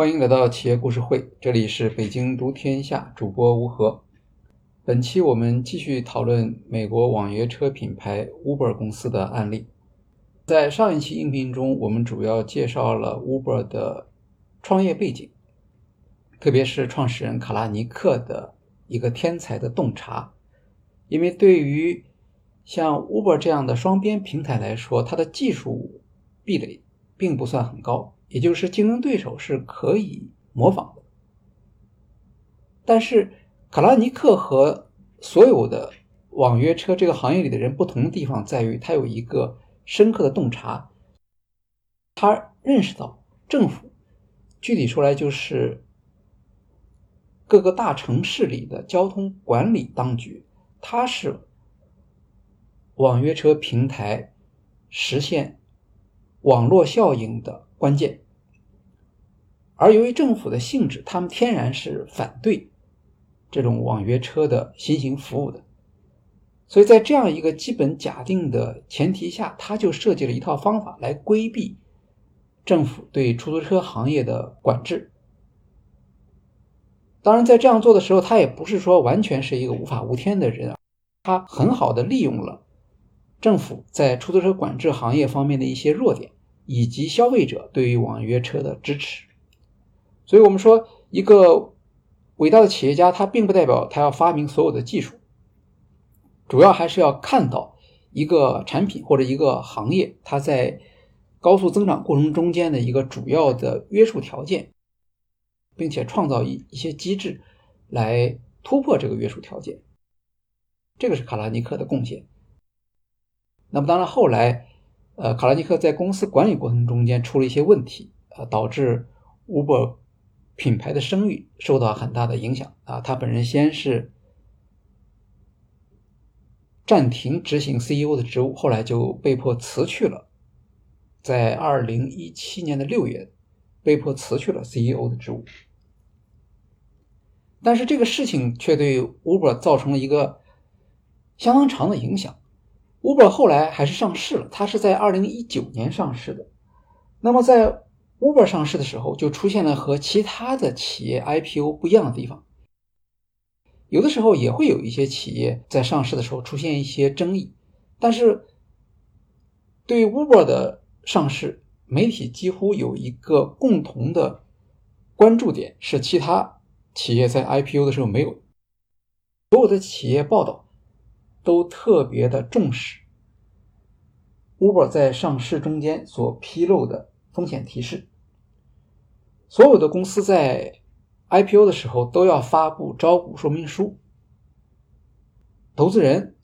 欢迎来到企业故事会，这里是北京读天下主播吴和。本期我们继续讨论美国网约车品牌 Uber 公司的案例。在上一期音频中，我们主要介绍了 Uber 的创业背景，特别是创始人卡拉尼克的一个天才的洞察。因为对于像 Uber 这样的双边平台来说，它的技术壁垒并不算很高，也就是竞争对手是可以模仿的。但是卡拉尼克和所有的网约车这个行业里的人不同的地方在于，他有一个深刻的洞察，他认识到政府，具体说来就是各个大城市里的交通管理当局。它是网约车平台实现网络效应的关键，而由于政府的性质，他们天然是反对这种网约车的新型服务的，所以在这样一个基本假定的前提下，他就设计了一套方法来规避政府对出租车行业的管制。当然，在这样做的时候，他也不是说完全是一个无法无天的人啊，他很好的利用了政府在出租车管制行业方面的一些弱点，以及消费者对于网约车的支持。所以，我们说一个伟大的企业家，他并不代表他要发明所有的技术，主要还是要看到一个产品或者一个行业，它在高速增长过程中间的一个主要的约束条件。并且创造一一些机制来突破这个约束条件，这个是卡拉尼克的贡献。那么当然后来，呃，卡拉尼克在公司管理过程中间出了一些问题，呃，导致 Uber 品牌的声誉受到很大的影响啊。他本人先是暂停执行 CEO 的职务，后来就被迫辞去了，在二零一七年的六月被迫辞去了 CEO 的职务。但是这个事情却对 Uber 造成了一个相当长的影响。Uber 后来还是上市了，它是在二零一九年上市的。那么在 Uber 上市的时候，就出现了和其他的企业 IPO 不一样的地方。有的时候也会有一些企业在上市的时候出现一些争议，但是对 Uber 的上市，媒体几乎有一个共同的关注点是其他。企业在 IPO 的时候没有，所有的企业报道都特别的重视 Uber 在上市中间所披露的风险提示。所有的公司在 IPO 的时候都要发布招股说明书，投资人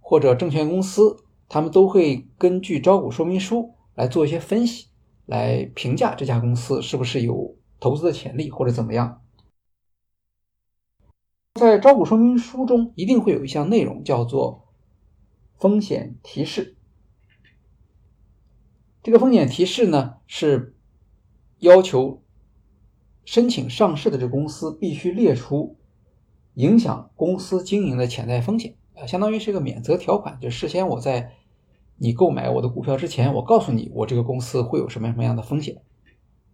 或者证券公司他们都会根据招股说明书来做一些分析，来评价这家公司是不是有投资的潜力或者怎么样。在招股说明书中，一定会有一项内容叫做风险提示。这个风险提示呢，是要求申请上市的这公司必须列出影响公司经营的潜在风险，啊，相当于是一个免责条款，就事先我在你购买我的股票之前，我告诉你我这个公司会有什么什么样的风险。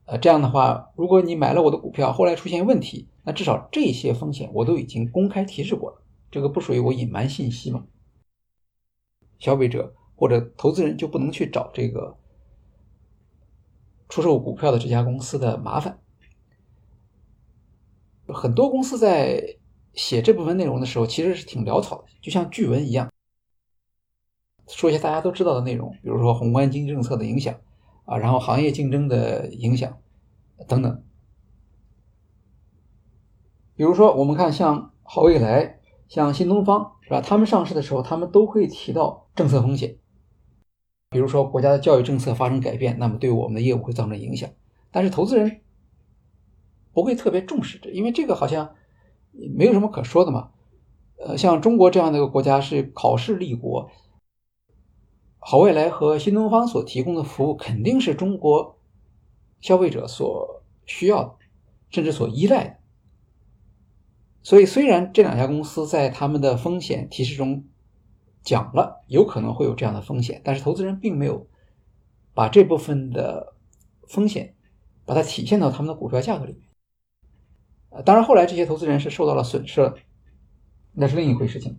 呃，这样的话，如果你买了我的股票，后来出现问题，那至少这些风险我都已经公开提示过了，这个不属于我隐瞒信息嘛？消费者或者投资人就不能去找这个出售股票的这家公司的麻烦。很多公司在写这部分内容的时候，其实是挺潦草的，就像句文一样，说一些大家都知道的内容，比如说宏观经济政策的影响。啊，然后行业竞争的影响等等，比如说我们看像好未来、像新东方是吧？他们上市的时候，他们都会提到政策风险，比如说国家的教育政策发生改变，那么对我们的业务会造成影响。但是投资人不会特别重视这，因为这个好像没有什么可说的嘛。呃，像中国这样的一个国家是考试立国。好未来和新东方所提供的服务肯定是中国消费者所需要的，甚至所依赖的。所以，虽然这两家公司在他们的风险提示中讲了有可能会有这样的风险，但是投资人并没有把这部分的风险把它体现到他们的股票价格里面。呃，当然后来这些投资人是受到了损失了，那是另一回事情。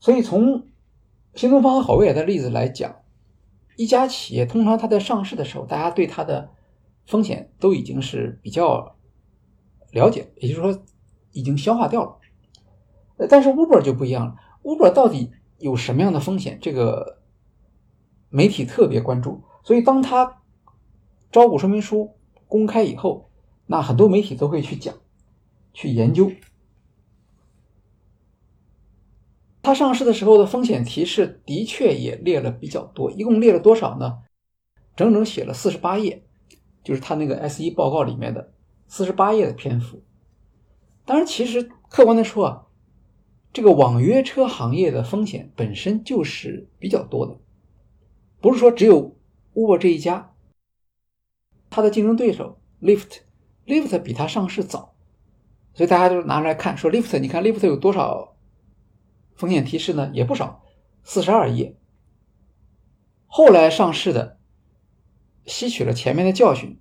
所以从新东方和好未来的例子来讲，一家企业通常它在上市的时候，大家对它的风险都已经是比较了解，也就是说已经消化掉了。但是 Uber 就不一样了，Uber 到底有什么样的风险？这个媒体特别关注，所以当他招股说明书公开以后，那很多媒体都会去讲、去研究。它上市的时候的风险提示的确也列了比较多，一共列了多少呢？整整写了四十八页，就是它那个 S 一报告里面的四十八页的篇幅。当然，其实客观的说啊。这个网约车行业的风险本身就是比较多的，不是说只有 Uber 这一家，它的竞争对手 Lyft，Lyft 比它上市早，所以大家都拿出来看，说 Lyft，你看 Lyft 有多少风险提示呢？也不少，四十二页。后来上市的吸取了前面的教训，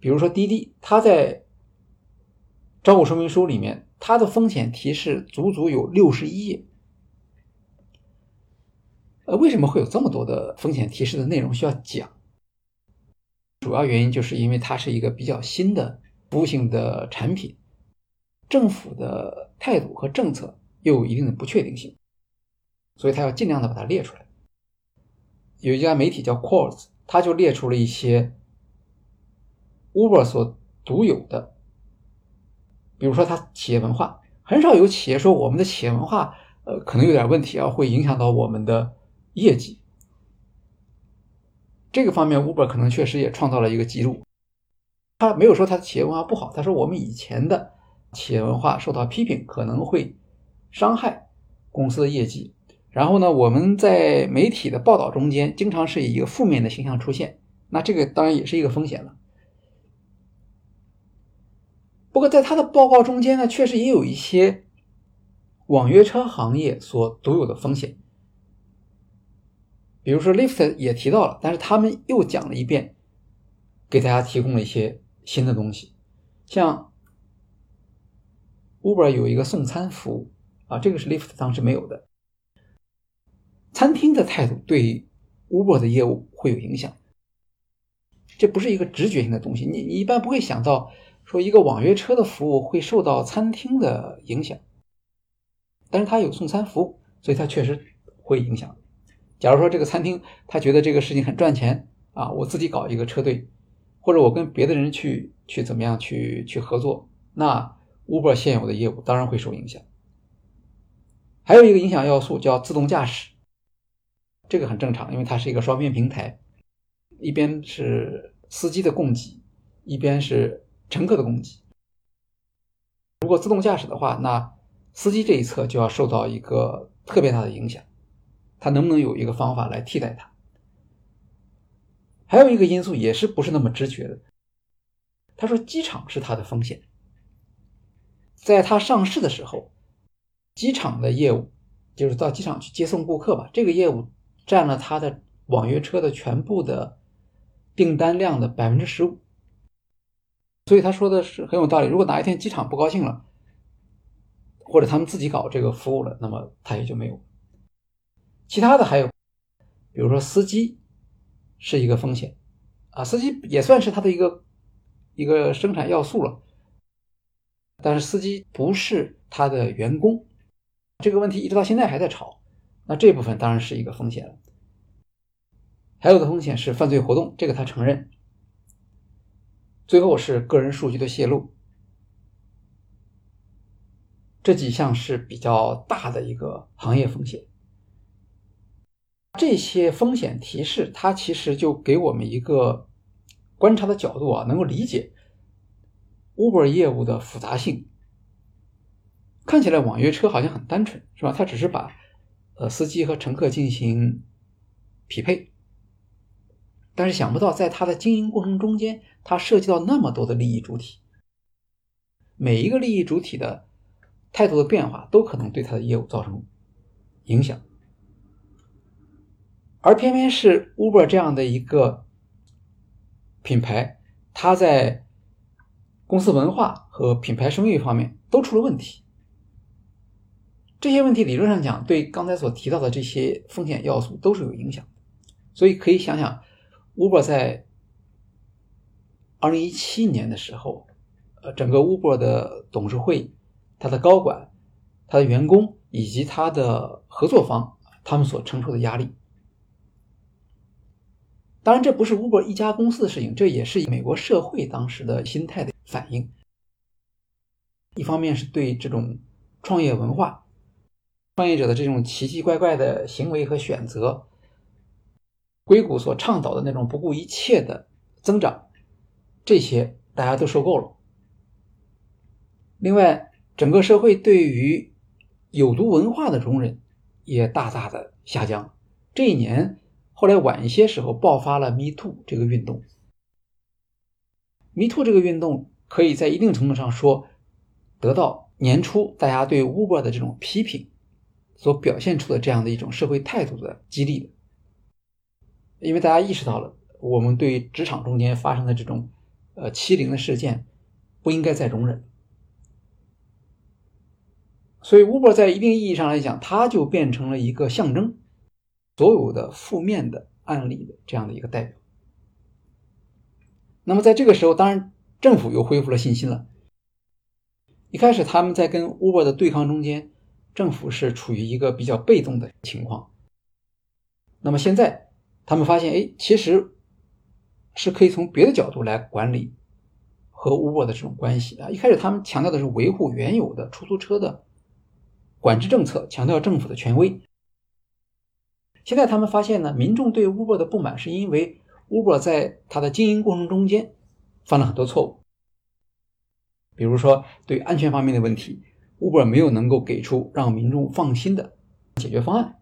比如说滴滴，它在招股说明书里面。它的风险提示足足有六十一页，呃，为什么会有这么多的风险提示的内容需要讲？主要原因就是因为它是一个比较新的服务性的产品，政府的态度和政策又有一定的不确定性，所以他要尽量的把它列出来。有一家媒体叫 Quartz，他就列出了一些 Uber 所独有的。比如说，他企业文化很少有企业说我们的企业文化，呃，可能有点问题啊，会影响到我们的业绩。这个方面，Uber 可能确实也创造了一个记录。他没有说他的企业文化不好，他说我们以前的企业文化受到批评，可能会伤害公司的业绩。然后呢，我们在媒体的报道中间，经常是以一个负面的形象出现，那这个当然也是一个风险了。不过，在他的报告中间呢，确实也有一些网约车行业所独有的风险。比如说，Lyft 也提到了，但是他们又讲了一遍，给大家提供了一些新的东西。像 Uber 有一个送餐服务啊，这个是 Lyft 当时没有的。餐厅的态度对 Uber 的业务会有影响，这不是一个直觉性的东西，你你一般不会想到。说一个网约车的服务会受到餐厅的影响，但是他有送餐服务，所以他确实会影响。假如说这个餐厅他觉得这个事情很赚钱啊，我自己搞一个车队，或者我跟别的人去去怎么样去去合作，那 Uber 现有的业务当然会受影响。还有一个影响要素叫自动驾驶，这个很正常，因为它是一个双边平台，一边是司机的供给，一边是。乘客的供给，如果自动驾驶的话，那司机这一侧就要受到一个特别大的影响。他能不能有一个方法来替代它？还有一个因素也是不是那么直觉的。他说，机场是他的风险。在他上市的时候，机场的业务就是到机场去接送顾客吧，这个业务占了他的网约车的全部的订单量的百分之十五。所以他说的是很有道理。如果哪一天机场不高兴了，或者他们自己搞这个服务了，那么他也就没有。其他的还有，比如说司机是一个风险啊，司机也算是他的一个一个生产要素了。但是司机不是他的员工，这个问题一直到现在还在吵。那这部分当然是一个风险了。还有的风险是犯罪活动，这个他承认。最后是个人数据的泄露，这几项是比较大的一个行业风险。这些风险提示，它其实就给我们一个观察的角度啊，能够理解 Uber 业务的复杂性。看起来网约车好像很单纯，是吧？它只是把呃司机和乘客进行匹配。但是想不到，在它的经营过程中间，它涉及到那么多的利益主体，每一个利益主体的态度的变化，都可能对它的业务造成影响。而偏偏是 Uber 这样的一个品牌，它在公司文化和品牌声誉方面都出了问题。这些问题理论上讲，对刚才所提到的这些风险要素都是有影响的。所以可以想想，Uber 在二零一七年的时候，呃，整个 Uber 的董事会、它的高管、它的员工以及它的合作方，他们所承受的压力。当然，这不是 Uber 一家公司的事情，这也是美国社会当时的心态的反应。一方面是对这种创业文化、创业者的这种奇奇怪怪的行为和选择。硅谷所倡导的那种不顾一切的增长，这些大家都受够了。另外，整个社会对于有毒文化的容忍也大大的下降。这一年后来晚一些时候爆发了 “Me Too” 这个运动。“Me Too” 这个运动可以在一定程度上说，得到年初大家对 Uber 的这种批评所表现出的这样的一种社会态度的激励的。因为大家意识到了，我们对职场中间发生的这种呃欺凌的事件不应该再容忍，所以 Uber 在一定意义上来讲，它就变成了一个象征，所有的负面的案例的这样的一个代表。那么在这个时候，当然政府又恢复了信心了。一开始他们在跟 Uber 的对抗中间，政府是处于一个比较被动的情况。那么现在。他们发现，哎，其实是可以从别的角度来管理和 Uber 的这种关系啊。一开始他们强调的是维护原有的出租车的管制政策，强调政府的权威。现在他们发现呢，民众对 Uber 的不满是因为 Uber 在它的经营过程中间犯了很多错误，比如说对安全方面的问题，Uber 没有能够给出让民众放心的解决方案。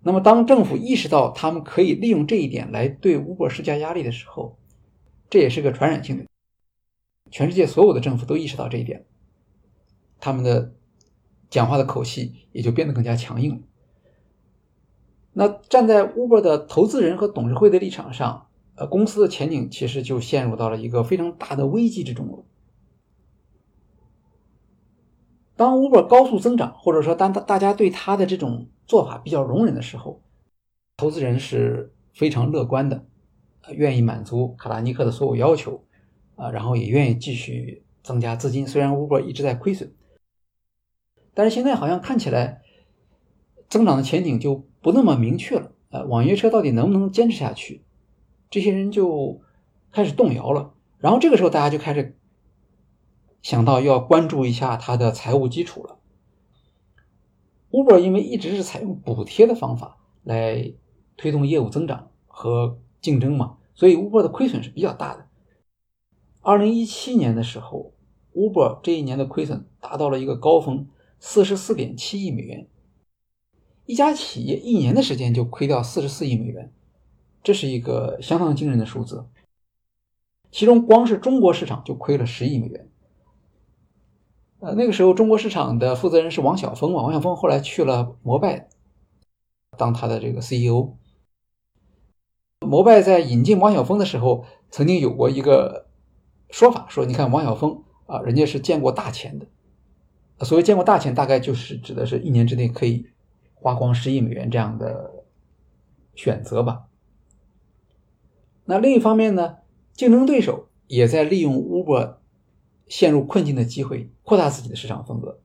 那么，当政府意识到他们可以利用这一点来对 Uber 施加压力的时候，这也是个传染性的。全世界所有的政府都意识到这一点，他们的讲话的口气也就变得更加强硬了。那站在 Uber 的投资人和董事会的立场上，呃，公司的前景其实就陷入到了一个非常大的危机之中了。当 Uber 高速增长，或者说当大大家对他的这种做法比较容忍的时候，投资人是非常乐观的，愿意满足卡拉尼克的所有要求，啊，然后也愿意继续增加资金。虽然 Uber 一直在亏损，但是现在好像看起来增长的前景就不那么明确了。呃，网约车到底能不能坚持下去？这些人就开始动摇了。然后这个时候，大家就开始想到要关注一下它的财务基础了。Uber 因为一直是采用补贴的方法来推动业务增长和竞争嘛，所以 Uber 的亏损是比较大的。二零一七年的时候，Uber 这一年的亏损达到了一个高峰，四十四点七亿美元。一家企业一年的时间就亏掉四十四亿美元，这是一个相当惊人的数字。其中光是中国市场就亏了十亿美元。呃，那个时候中国市场的负责人是王晓峰嘛？王晓峰后来去了摩拜，当他的这个 CEO。摩拜在引进王晓峰的时候，曾经有过一个说法，说你看王晓峰啊，人家是见过大钱的。所谓见过大钱，大概就是指的是一年之内可以花光十亿美元这样的选择吧。那另一方面呢，竞争对手也在利用 Uber。陷入困境的机会，扩大自己的市场份额。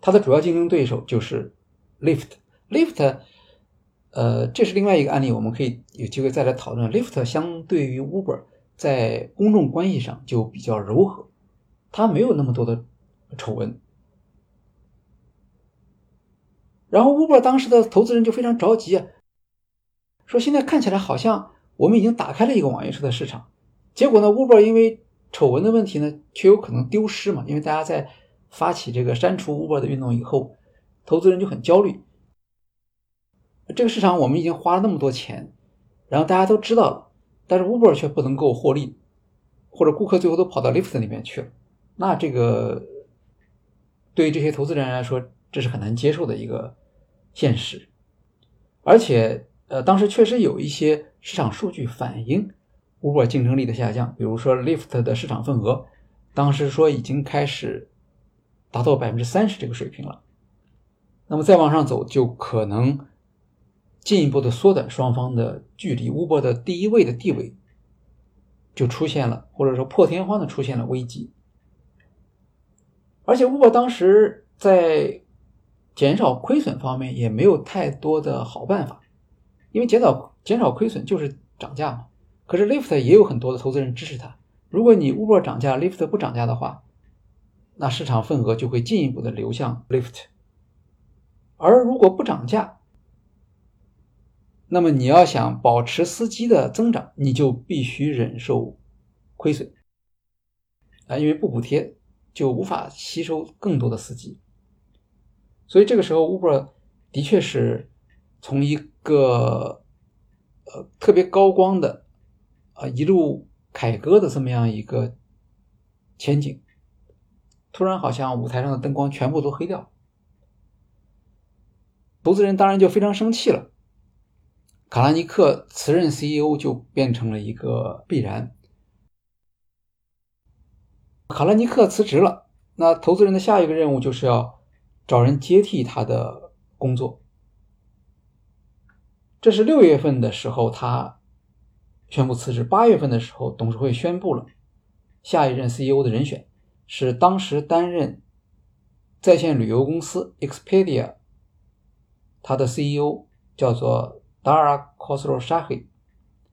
它的主要竞争对手就是 Lyft。Lyft，呃，这是另外一个案例，我们可以有机会再来讨论。Lyft 相对于 Uber 在公众关系上就比较柔和，它没有那么多的丑闻。然后 Uber 当时的投资人就非常着急啊，说现在看起来好像我们已经打开了一个网约车的市场，结果呢，Uber 因为丑闻的问题呢，却有可能丢失嘛？因为大家在发起这个删除 Uber 的运动以后，投资人就很焦虑。这个市场我们已经花了那么多钱，然后大家都知道了，但是 Uber 却不能够获利，或者顾客最后都跑到 Lyft 里面去了，那这个对于这些投资人来说，这是很难接受的一个现实。而且，呃，当时确实有一些市场数据反映 Uber 竞争力的下降，比如说 Lyft 的市场份额，当时说已经开始达到百分之三十这个水平了。那么再往上走，就可能进一步的缩短双方的距离，Uber 的第一位的地位就出现了，或者说破天荒的出现了危机。而且，Uber 当时在减少亏损方面也没有太多的好办法，因为减少减少亏损就是涨价嘛。可是 Lyft 也有很多的投资人支持它。如果你 Uber 涨价，Lyft 不涨价的话，那市场份额就会进一步的流向 Lyft。而如果不涨价，那么你要想保持司机的增长，你就必须忍受亏损啊，因为不补贴就无法吸收更多的司机。所以这个时候，Uber 的确是从一个呃特别高光的啊一路凯歌的这么样一个前景，突然好像舞台上的灯光全部都黑掉。投资人当然就非常生气了，卡拉尼克辞任 CEO 就变成了一个必然。卡拉尼克辞职了，那投资人的下一个任务就是要找人接替他的工作。这是六月份的时候他宣布辞职，八月份的时候董事会宣布了下一任 CEO 的人选是当时担任在线旅游公司 Expedia。他的 CEO 叫做 Dara Khosrowshahi，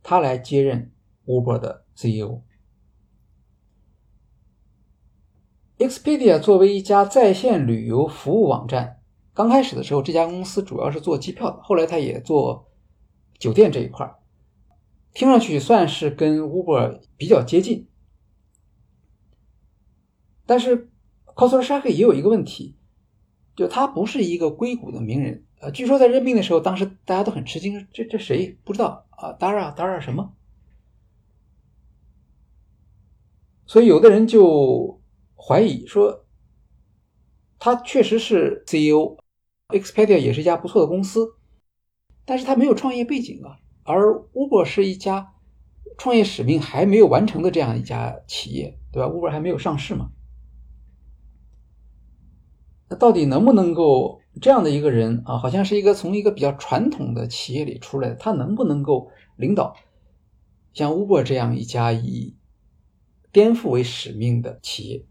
他来接任 Uber 的 CEO。Expedia 作为一家在线旅游服务网站，刚开始的时候，这家公司主要是做机票的，后来他也做酒店这一块听上去算是跟 Uber 比较接近。但是 Khosrowshahi 也有一个问题，就他不是一个硅谷的名人。呃，据说在任命的时候，当时大家都很吃惊，这这谁不知道啊？Dara Dara 什么？所以有的人就怀疑说，他确实是 CEO，Expedia 也是一家不错的公司，但是他没有创业背景啊。而 Uber 是一家创业使命还没有完成的这样一家企业，对吧？Uber 还没有上市嘛？那到底能不能够？这样的一个人啊，好像是一个从一个比较传统的企业里出来的，他能不能够领导像 Uber 这样一家以颠覆为使命的企业？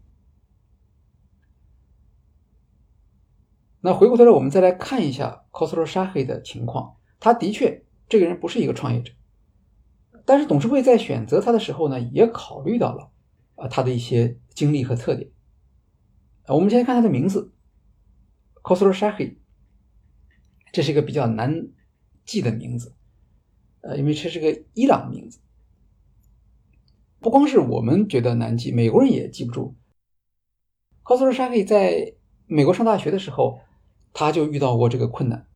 那回过头来，我们再来看一下 c o s r o s h a h i 的情况。他的确，这个人不是一个创业者，但是董事会在选择他的时候呢，也考虑到了啊他的一些经历和特点。我们先看他的名字。Khosrowshahi，这是一个比较难记的名字，呃，因为这是个伊朗名字，不光是我们觉得难记，美国人也记不住。Khosrowshahi 在美国上大学的时候，他就遇到过这个困难。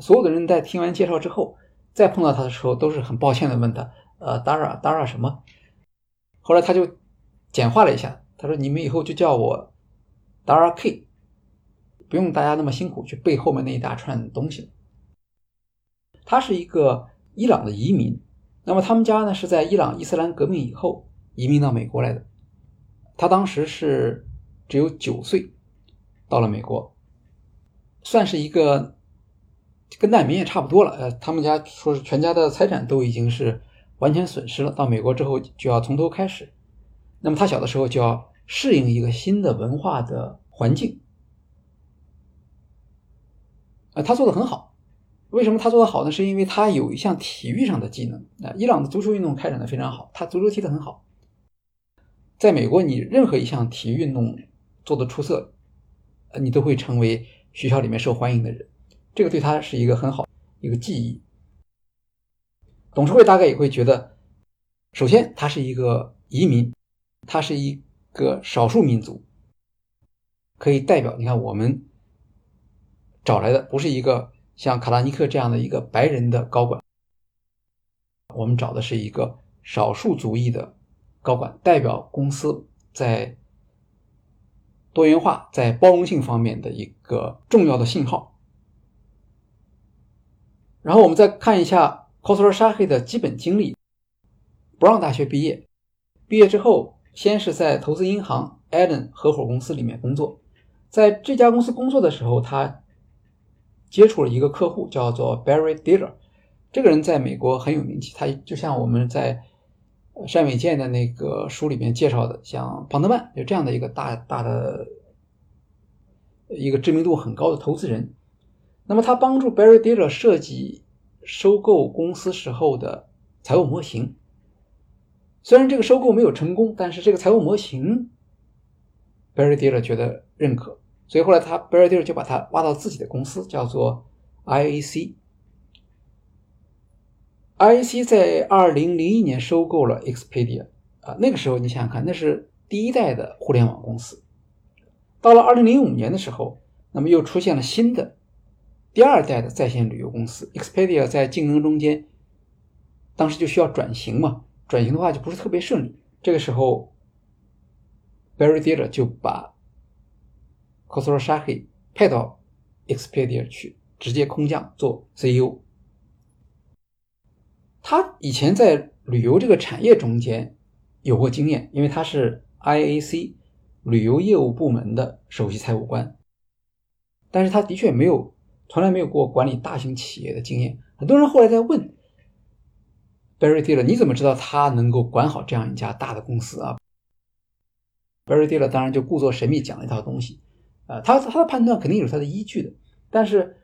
所有的人在听完介绍之后，再碰到他的时候，都是很抱歉的问他：“呃，Dara Dara 什么？”后来他就简化了一下，他说：“你们以后就叫我 Dara K。”不用大家那么辛苦去背后面那一大串东西了。他是一个伊朗的移民，那么他们家呢是在伊朗伊斯兰革命以后移民到美国来的。他当时是只有九岁，到了美国，算是一个跟难民也差不多了。呃，他们家说是全家的财产都已经是完全损失了，到美国之后就要从头开始。那么他小的时候就要适应一个新的文化的环境。啊，他做的很好。为什么他做的好呢？是因为他有一项体育上的技能。啊，伊朗的足球运动开展的非常好，他足球踢得很好。在美国，你任何一项体育运动做的出色，呃，你都会成为学校里面受欢迎的人。这个对他是一个很好一个记忆。董事会大概也会觉得，首先他是一个移民，他是一个少数民族，可以代表你看我们。找来的不是一个像卡拉尼克这样的一个白人的高管，我们找的是一个少数族裔的高管，代表公司在多元化、在包容性方面的一个重要的信号。然后我们再看一下 k o s r o s h a h i 的基本经历。Brown 大学毕业，毕业之后先是在投资银行 Allen 合伙公司里面工作。在这家公司工作的时候，他接触了一个客户，叫做 Barry Diller。这个人在美国很有名气，他就像我们在单伟健的那个书里面介绍的，像庞德曼就这样的一个大大的一个知名度很高的投资人。那么他帮助 Barry Diller 设计收购公司时候的财务模型。虽然这个收购没有成功，但是这个财务模型 Barry Diller 觉得认可，所以后来他 Barry Diller 就把他挖到自己的公司，叫做 IAC。IAC 在二零零一年收购了 Expedia 啊，那个时候你想想看，那是第一代的互联网公司。到了二零零五年的时候，那么又出现了新的第二代的在线旅游公司 Expedia，在竞争中间，当时就需要转型嘛，转型的话就不是特别顺利。这个时候，Barry Diller 就把 k o s r o s h a h i 派到 Expedia 去，直接空降做 CEO。他以前在旅游这个产业中间有过经验，因为他是 IAC 旅游业务部门的首席财务官。但是他的确没有，从来没有过管理大型企业的经验。很多人后来在问 Barry Diller，你怎么知道他能够管好这样一家大的公司啊？Barry Diller 当然就故作神秘讲了一套东西，啊，他他的判断肯定有他的依据的。但是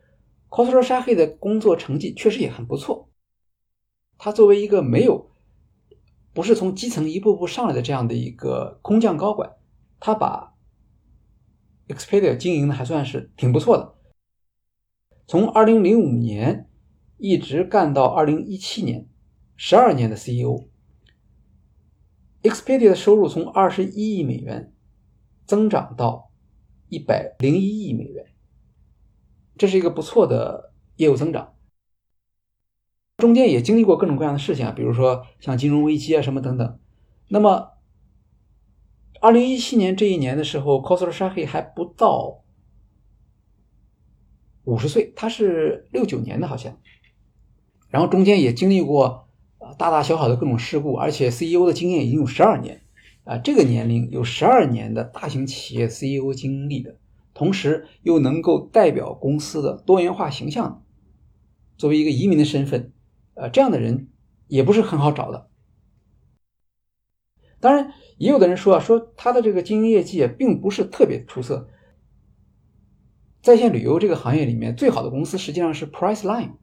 c o s r o s h a h i 的工作成绩确实也很不错。他作为一个没有，不是从基层一步步上来的这样的一个空降高管，他把 Expedia 经营的还算是挺不错的。从二零零五年一直干到二零一七年，十二年的 CEO，Expedia 的收入从二十一亿美元增长到一百零一亿美元，这是一个不错的业务增长。中间也经历过各种各样的事情啊，比如说像金融危机啊什么等等。那么，二零一七年这一年的时候 c o s r o s h a h i 还不到五十岁，他是六九年的，好像。然后中间也经历过大大小小的各种事故，而且 CEO 的经验已经有十二年啊，这个年龄有十二年的大型企业 CEO 经历的，同时又能够代表公司的多元化形象，作为一个移民的身份。呃，这样的人也不是很好找的。当然，也有的人说啊，说他的这个经营业绩并不是特别出色。在线旅游这个行业里面，最好的公司实际上是 Priceline。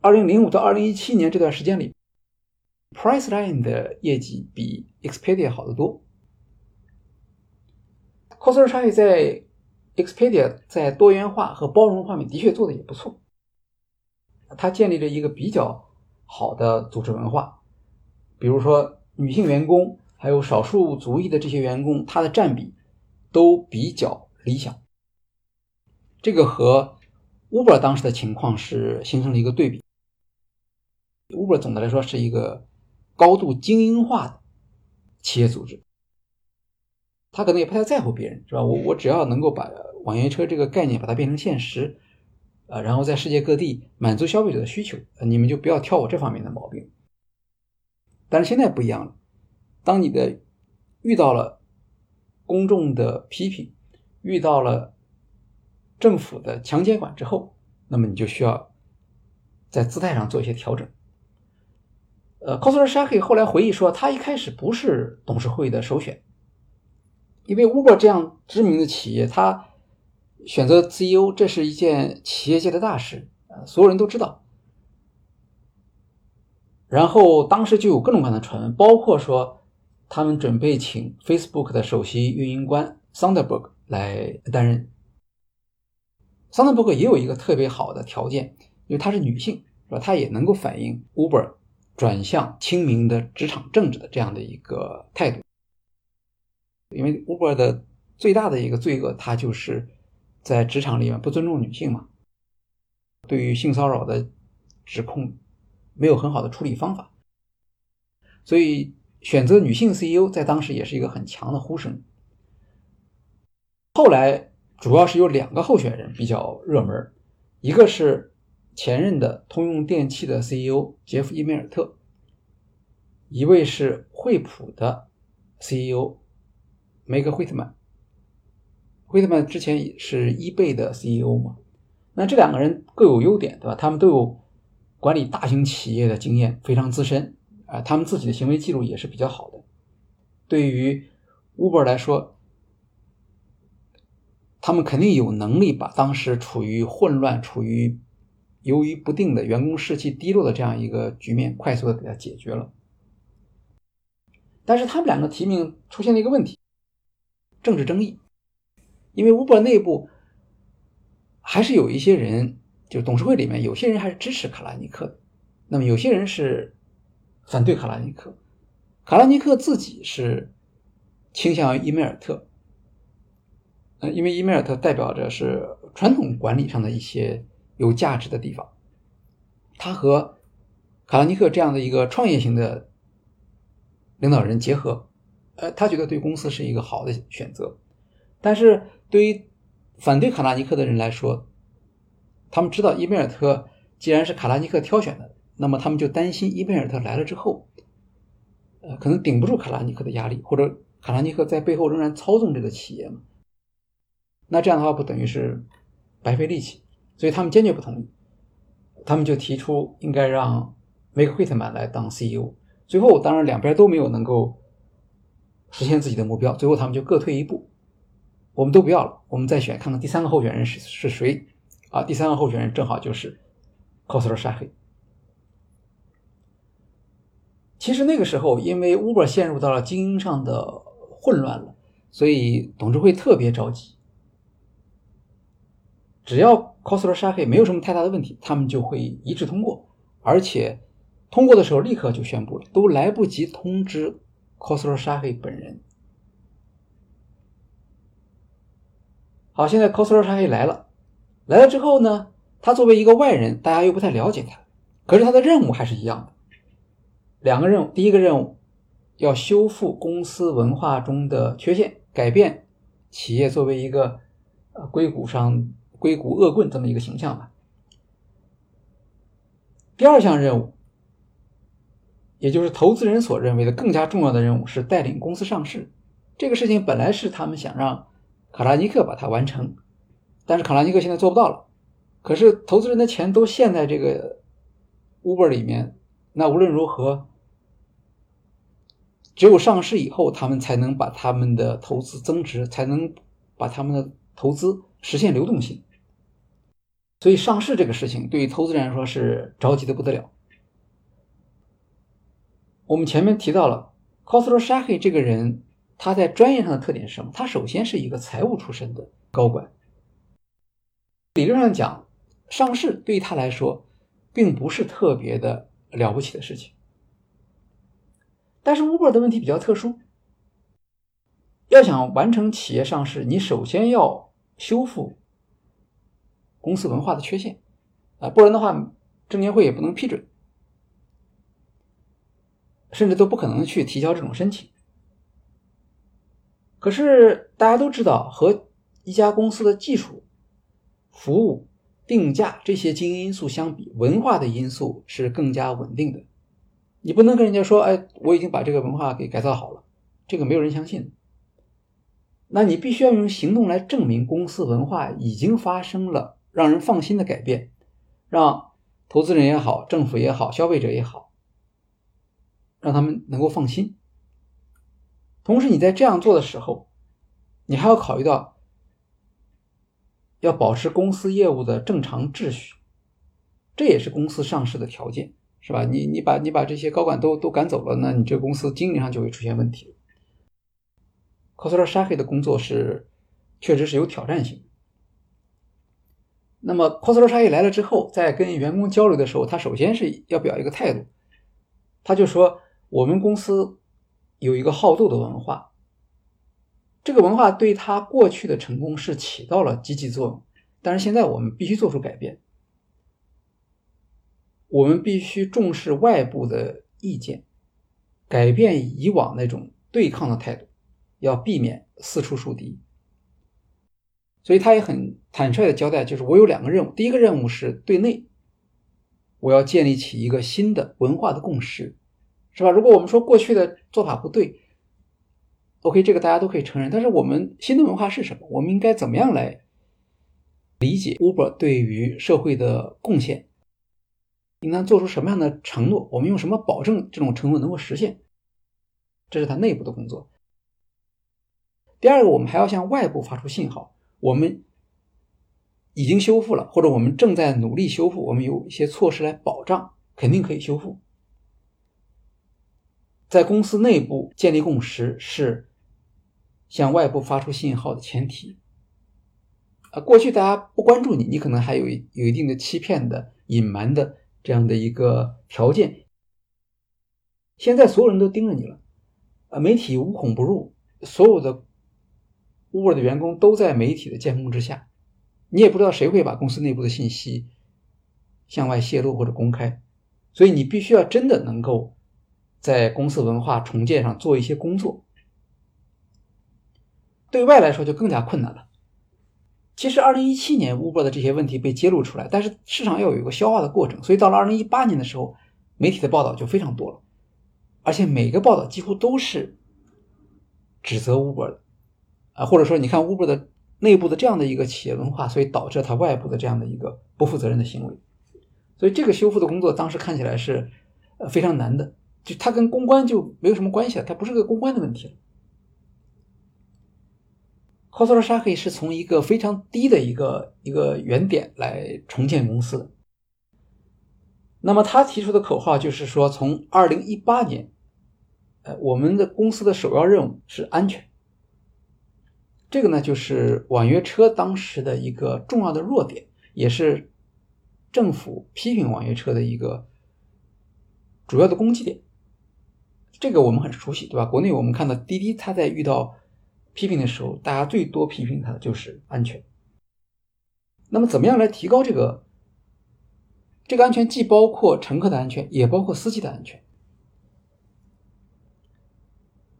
二零零五到二零一七年这段时间里，Priceline 的业绩比 Expedia 好得多。c o s r o s h a 在 Expedia 在多元化和包容方面的确做的也不错。他建立了一个比较好的组织文化，比如说女性员工还有少数族裔的这些员工，他的占比都比较理想。这个和 Uber 当时的情况是形成了一个对比。Uber 总的来说是一个高度精英化的企业组织，他可能也不太在乎别人，是吧？我我只要能够把网约车这个概念把它变成现实。啊，然后在世界各地满足消费者的需求，你们就不要挑我这方面的毛病。但是现在不一样了，当你的遇到了公众的批评，遇到了政府的强监管之后，那么你就需要在姿态上做一些调整。呃 c o s r s h a h i 后来回忆说，他一开始不是董事会的首选，因为 Uber 这样知名的企业，他。选择 CEO，这是一件企业界的大事啊，所有人都知道。然后当时就有各种各样的传闻，包括说他们准备请 Facebook 的首席运营官 Sonderberg 来担任。Sonderberg 也有一个特别好的条件，因为她是女性，是吧？她也能够反映 Uber 转向亲民的职场政治的这样的一个态度。因为 Uber 的最大的一个罪恶，它就是。在职场里面不尊重女性嘛？对于性骚扰的指控没有很好的处理方法，所以选择女性 CEO 在当时也是一个很强的呼声。后来主要是有两个候选人比较热门，一个是前任的通用电气的 CEO 杰夫·伊梅尔特，一位是惠普的 CEO 梅格·惠特曼。惠特曼之前是伊贝的 CEO 嘛？那这两个人各有优点，对吧？他们都有管理大型企业的经验，非常资深啊。他们自己的行为记录也是比较好的。对于 Uber 来说，他们肯定有能力把当时处于混乱、处于犹豫不定的员工士气低落的这样一个局面，快速的给它解决了。但是他们两个提名出现了一个问题：政治争议。因为 Uber 内部还是有一些人，就董事会里面有些人还是支持卡拉尼克的，那么有些人是反对卡拉尼克。卡拉尼克自己是倾向于伊梅尔特。呃，因为伊梅尔特代表着是传统管理上的一些有价值的地方，他和卡拉尼克这样的一个创业型的领导人结合，呃，他觉得对公司是一个好的选择。但是对于反对卡拉尼克的人来说，他们知道伊梅尔特既然是卡拉尼克挑选的，那么他们就担心伊梅尔特来了之后，呃，可能顶不住卡拉尼克的压力，或者卡拉尼克在背后仍然操纵这个企业嘛。那这样的话不等于是白费力气，所以他们坚决不同意。他们就提出应该让梅克惠特曼来当 CEO。最后当然两边都没有能够实现自己的目标，最后他们就各退一步，我们都不要了，我们再选看看第三个候选人是是谁啊？第三个候选人正好就是 c o s 沙黑。其实那个时候，因为 Uber 陷入到了经营上的混乱了，所以董事会特别着急。只要 Costco 沙黑没有什么太大的问题，他们就会一致通过，而且通过的时候立刻就宣布了，都来不及通知 Costco 沙黑本人。好，现在 Costco 沙黑来了，来了之后呢，他作为一个外人，大家又不太了解他，可是他的任务还是一样的，两个任务，第一个任务要修复公司文化中的缺陷，改变企业作为一个呃硅谷上。硅谷恶棍这么一个形象吧。第二项任务，也就是投资人所认为的更加重要的任务，是带领公司上市。这个事情本来是他们想让卡拉尼克把它完成，但是卡拉尼克现在做不到了。可是投资人的钱都陷在这个 Uber 里面，那无论如何，只有上市以后，他们才能把他们的投资增值，才能把他们的投资实现流动性。所以上市这个事情对于投资人来说是着急的不得了。我们前面提到了 c o s t o s h a h i 这个人，他在专业上的特点是什么？他首先是一个财务出身的高管。理论上讲，上市对于他来说并不是特别的了不起的事情。但是 Uber 的问题比较特殊，要想完成企业上市，你首先要修复。公司文化的缺陷啊，不然的话，证监会也不能批准，甚至都不可能去提交这种申请。可是大家都知道，和一家公司的技术、服务、定价这些经营因素相比，文化的因素是更加稳定的。你不能跟人家说：“哎，我已经把这个文化给改造好了。”这个没有人相信。那你必须要用行动来证明公司文化已经发生了。让人放心的改变，让投资人也好，政府也好，消费者也好，让他们能够放心。同时，你在这样做的时候，你还要考虑到要保持公司业务的正常秩序，这也是公司上市的条件，是吧？你你把你把这些高管都都赶走了，那你这个公司经营上就会出现问题。科斯特沙黑的工作是确实是有挑战性。那么 c o s t o 沙 a 来了之后，在跟员工交流的时候，他首先是要表一个态度，他就说：“我们公司有一个好斗的文化，这个文化对他过去的成功是起到了积极作用，但是现在我们必须做出改变，我们必须重视外部的意见，改变以往那种对抗的态度，要避免四处树敌。”所以他也很坦率的交代，就是我有两个任务，第一个任务是对内，我要建立起一个新的文化的共识，是吧？如果我们说过去的做法不对，OK，这个大家都可以承认。但是我们新的文化是什么？我们应该怎么样来理解 Uber 对于社会的贡献？应当做出什么样的承诺？我们用什么保证这种承诺能够实现？这是它内部的工作。第二个，我们还要向外部发出信号，我们。已经修复了，或者我们正在努力修复，我们有一些措施来保障，肯定可以修复。在公司内部建立共识是向外部发出信号的前提。啊，过去大家不关注你，你可能还有有一定的欺骗的、隐瞒的这样的一个条件。现在所有人都盯着你了，啊，媒体无孔不入，所有的 Uber 的员工都在媒体的监控之下。你也不知道谁会把公司内部的信息向外泄露或者公开，所以你必须要真的能够在公司文化重建上做一些工作。对外来说就更加困难了。其实，二零一七年 Uber 的这些问题被揭露出来，但是市场要有一个消化的过程，所以到了二零一八年的时候，媒体的报道就非常多了，而且每个报道几乎都是指责 Uber 的啊，或者说你看 Uber 的。内部的这样的一个企业文化，所以导致它外部的这样的一个不负责任的行为，所以这个修复的工作当时看起来是呃非常难的，就它跟公关就没有什么关系了，它不是个公关的问题了。科索罗沙克是从一个非常低的一个一个原点来重建公司的，那么他提出的口号就是说，从二零一八年，呃，我们的公司的首要任务是安全。这个呢，就是网约车当时的一个重要的弱点，也是政府批评网约车的一个主要的攻击点。这个我们很熟悉，对吧？国内我们看到滴滴，它在遇到批评的时候，大家最多批评它的就是安全。那么，怎么样来提高这个这个安全？既包括乘客的安全，也包括司机的安全。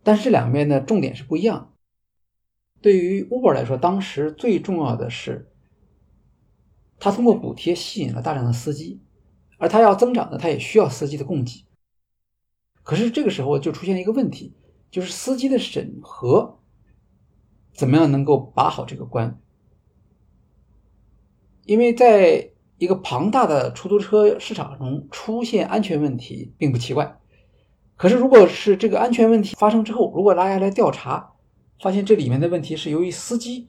但是这两边的重点是不一样。对于 Uber 来说，当时最重要的是，他通过补贴吸引了大量的司机，而他要增长呢，他也需要司机的供给。可是这个时候就出现了一个问题，就是司机的审核怎么样能够把好这个关？因为在一个庞大的出租车市场中出现安全问题并不奇怪，可是如果是这个安全问题发生之后，如果拉下来调查，发现这里面的问题是由于司机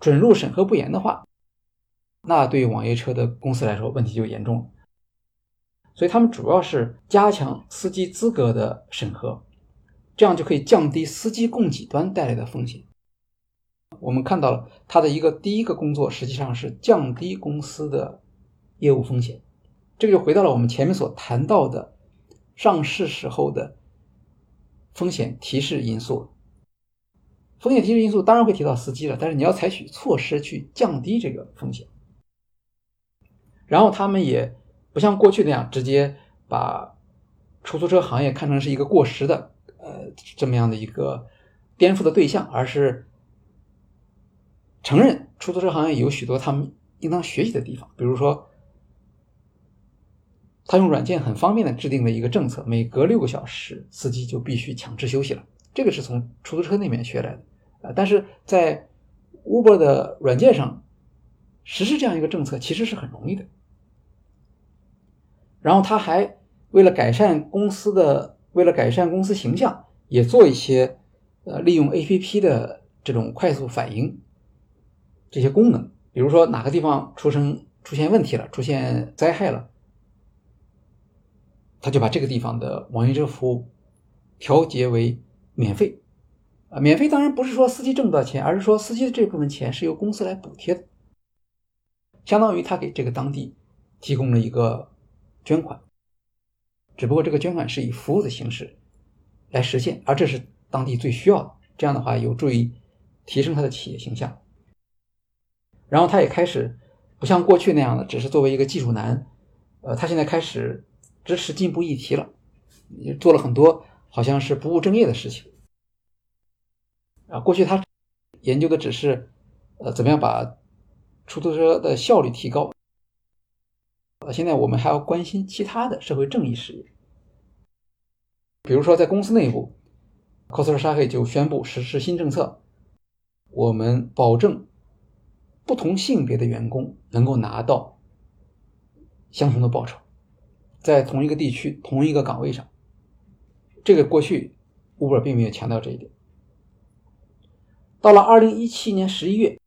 准入审核不严的话，那对网约车的公司来说问题就严重了。所以他们主要是加强司机资格的审核，这样就可以降低司机供给端带来的风险。我们看到了他的一个第一个工作，实际上是降低公司的业务风险。这个就回到了我们前面所谈到的上市时候的风险提示因素。风险提示因素当然会提到司机了，但是你要采取措施去降低这个风险。然后他们也不像过去那样直接把出租车行业看成是一个过时的呃这么样的一个颠覆的对象，而是承认出租车行业有许多他们应当学习的地方。比如说，他用软件很方便的制定了一个政策，每隔六个小时司机就必须强制休息了。这个是从出租车那边学来的。啊，但是在 Uber 的软件上实施这样一个政策其实是很容易的。然后他还为了改善公司的，为了改善公司形象，也做一些呃利用 APP 的这种快速反应这些功能。比如说哪个地方出生出现问题了，出现灾害了，他就把这个地方的网约车服务调节为免费。啊，免费当然不是说司机挣不到钱，而是说司机的这部分钱是由公司来补贴的，相当于他给这个当地提供了一个捐款，只不过这个捐款是以服务的形式来实现，而这是当地最需要的。这样的话有助于提升他的企业形象。然后他也开始不像过去那样的只是作为一个技术男，呃，他现在开始支持进步议题了，也做了很多好像是不务正业的事情。啊，过去他研究的只是，呃，怎么样把出租车的效率提高，了，现在我们还要关心其他的社会正义事业。比如说，在公司内部，科斯特沙黑就宣布实施新政策，我们保证不同性别的员工能够拿到相同的报酬，在同一个地区、同一个岗位上。这个过去 Uber 并没有强调这一点。到了二零一七年十一月，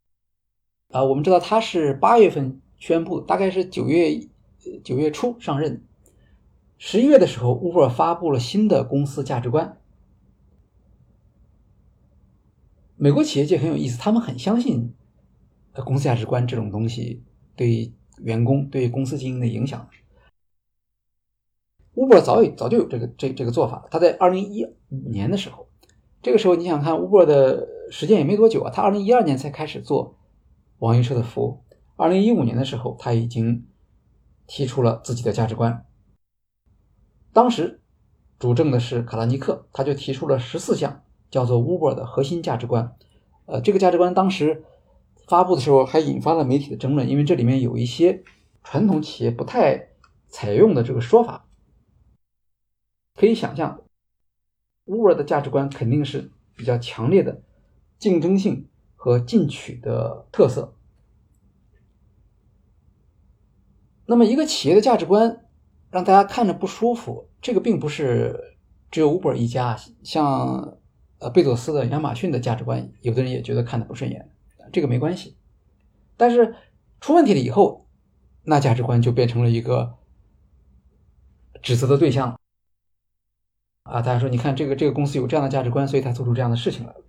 啊，我们知道他是八月份宣布，大概是九月九月初上任。十一月的时候，Uber 发布了新的公司价值观。美国企业界很有意思，他们很相信公司价值观这种东西对员工、对公司经营的影响。Uber 早已早就有这个这这个做法，他在二零一五年的时候，这个时候你想看 Uber 的时间也没多久啊，他二零一二年才开始做网约车的服务，二零一五年的时候他已经提出了自己的价值观。当时主政的是卡拉尼克，他就提出了十四项叫做 Uber 的核心价值观。呃，这个价值观当时发布的时候还引发了媒体的争论，因为这里面有一些传统企业不太采用的这个说法。可以想象，Uber 的价值观肯定是比较强烈的竞争性和进取的特色。那么，一个企业的价值观让大家看着不舒服，这个并不是只有 Uber 一家。像呃贝佐斯的亚马逊的价值观，有的人也觉得看的不顺眼，这个没关系。但是出问题了以后，那价值观就变成了一个指责的对象。啊，大家说，你看这个这个公司有这样的价值观，所以才做出这样的事情来了。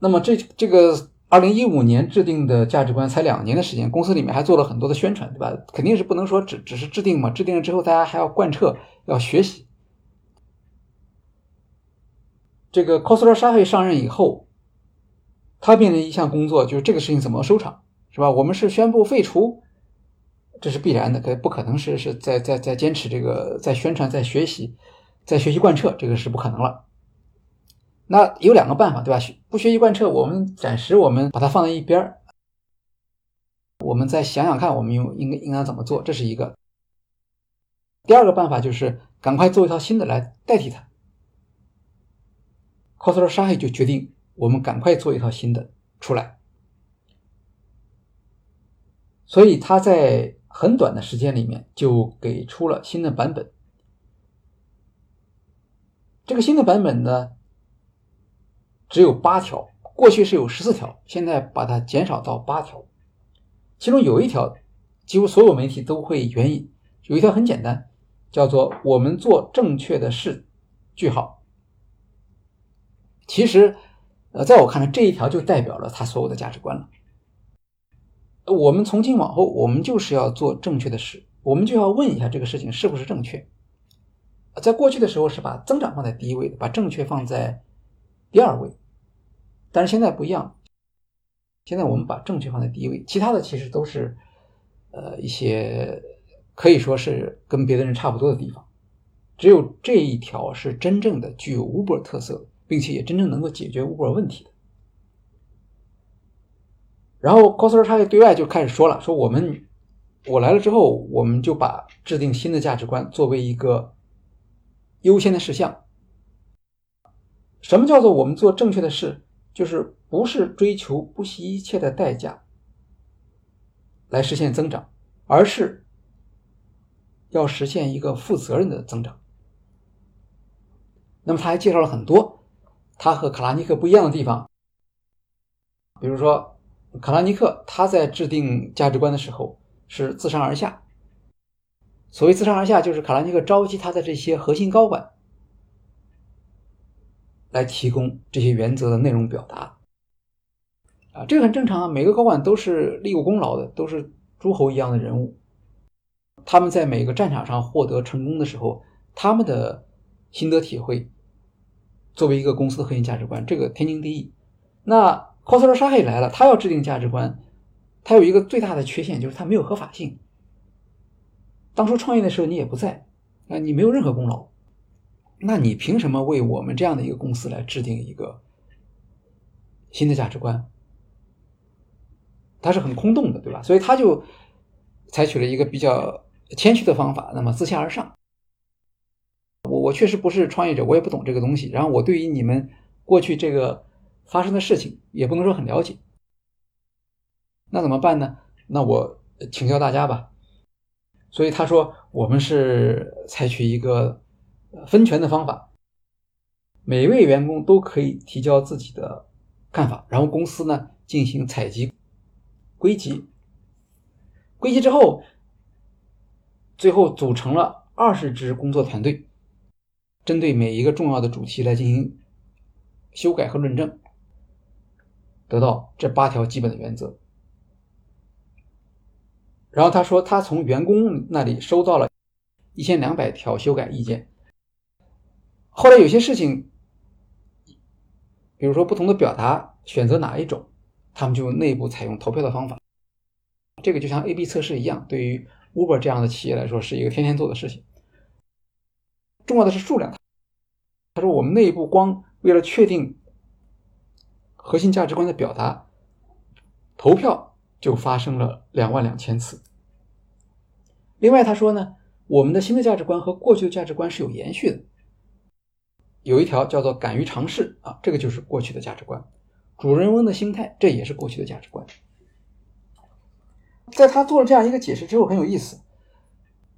那么这这个二零一五年制定的价值观才两年的时间，公司里面还做了很多的宣传，对吧？肯定是不能说只只是制定嘛，制定了之后大家还要贯彻，要学习。这个 c o s t e r 沙 a 上任以后，他面临一项工作，就是这个事情怎么收场，是吧？我们是宣布废除。这是必然的，可不可能是是在在在坚持这个，在宣传，在学习，在学习贯彻，这个是不可能了。那有两个办法，对吧？不学习贯彻，我们暂时我们把它放在一边儿，我们再想想看，我们用应该应该怎么做，这是一个。第二个办法就是赶快做一套新的来代替它。c o s t e r s h a 就决定，我们赶快做一套新的出来，所以他在。很短的时间里面就给出了新的版本。这个新的版本呢，只有八条，过去是有十四条，现在把它减少到八条。其中有一条，几乎所有媒体都会援引。有一条很简单，叫做“我们做正确的事”，句号。其实，呃，在我看来，这一条就代表了他所有的价值观了。我们从今往后，我们就是要做正确的事，我们就要问一下这个事情是不是正确。在过去的时候是把增长放在第一位的，把正确放在第二位，但是现在不一样，现在我们把正确放在第一位，其他的其实都是呃一些可以说是跟别的人差不多的地方，只有这一条是真正的具有 Uber 特色，并且也真正能够解决 Uber 问题的。然后 c o s t e r 他对外就开始说了，说我们我来了之后，我们就把制定新的价值观作为一个优先的事项。什么叫做我们做正确的事？就是不是追求不惜一切的代价来实现增长，而是要实现一个负责任的增长。那么他还介绍了很多他和卡拉尼克不一样的地方，比如说。卡拉尼克他在制定价值观的时候是自上而下。所谓自上而下，就是卡拉尼克召集他的这些核心高管来提供这些原则的内容表达。啊，这个很正常啊，每个高管都是立过功劳的，都是诸侯一样的人物。他们在每个战场上获得成功的时候，他们的心得体会作为一个公司的核心价值观，这个天经地义。那。c o s t e r 沙也来了，他要制定价值观，他有一个最大的缺陷，就是他没有合法性。当初创业的时候你也不在，啊，你没有任何功劳，那你凭什么为我们这样的一个公司来制定一个新的价值观？它是很空洞的，对吧？所以他就采取了一个比较谦虚的方法，那么自下而上。我我确实不是创业者，我也不懂这个东西。然后我对于你们过去这个发生的事情也不能说很了解，那怎么办呢？那我请教大家吧。所以他说，我们是采取一个分权的方法，每位员工都可以提交自己的看法，然后公司呢进行采集、归集。归集之后，最后组成了二十支工作团队，针对每一个重要的主题来进行修改和论证，得到这八条基本的原则。然后他说，他从员工那里收到了一千两百条修改意见。后来有些事情，比如说不同的表达选择哪一种，他们就内部采用投票的方法。这个就像 A/B 测试一样，对于 Uber 这样的企业来说是一个天天做的事情。重要的是数量。他说，我们内部光为了确定核心价值观的表达，投票就发生了两万两千次。另外，他说呢，我们的新的价值观和过去的价值观是有延续的。有一条叫做“敢于尝试”啊，这个就是过去的价值观。主人翁的心态，这也是过去的价值观。在他做了这样一个解释之后，很有意思。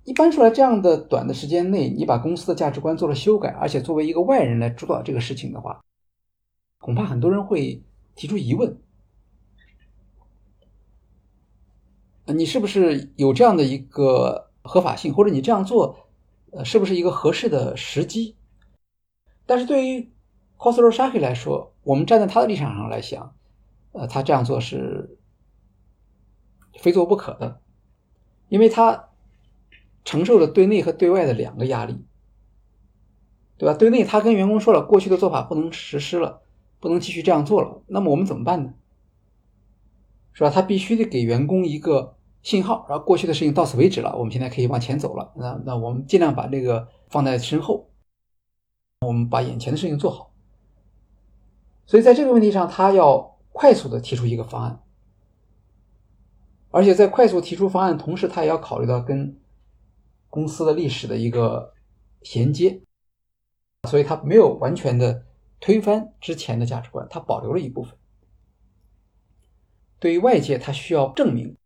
一般说来，这样的短的时间内，你把公司的价值观做了修改，而且作为一个外人来主导这个事情的话，恐怕很多人会提出疑问：你是不是有这样的一个合法性，或者你这样做，呃，是不是一个合适的时机？但是对于 Khosrow Shahi 来说，我们站在他的立场上来想，呃，他这样做是。非做不可的，因为他承受了对内和对外的两个压力，对吧？对内，他跟员工说了，过去的做法不能实施了，不能继续这样做了。那么我们怎么办呢？是吧？他必须得给员工一个信号，然后过去的事情到此为止了，我们现在可以往前走了。那那我们尽量把这个放在身后，我们把眼前的事情做好。所以在这个问题上，他要快速的提出一个方案。而且在快速提出方案同时，他也要考虑到跟公司的历史的一个衔接，所以他没有完全的推翻之前的价值观，他保留了一部分。对于外界，他需要证明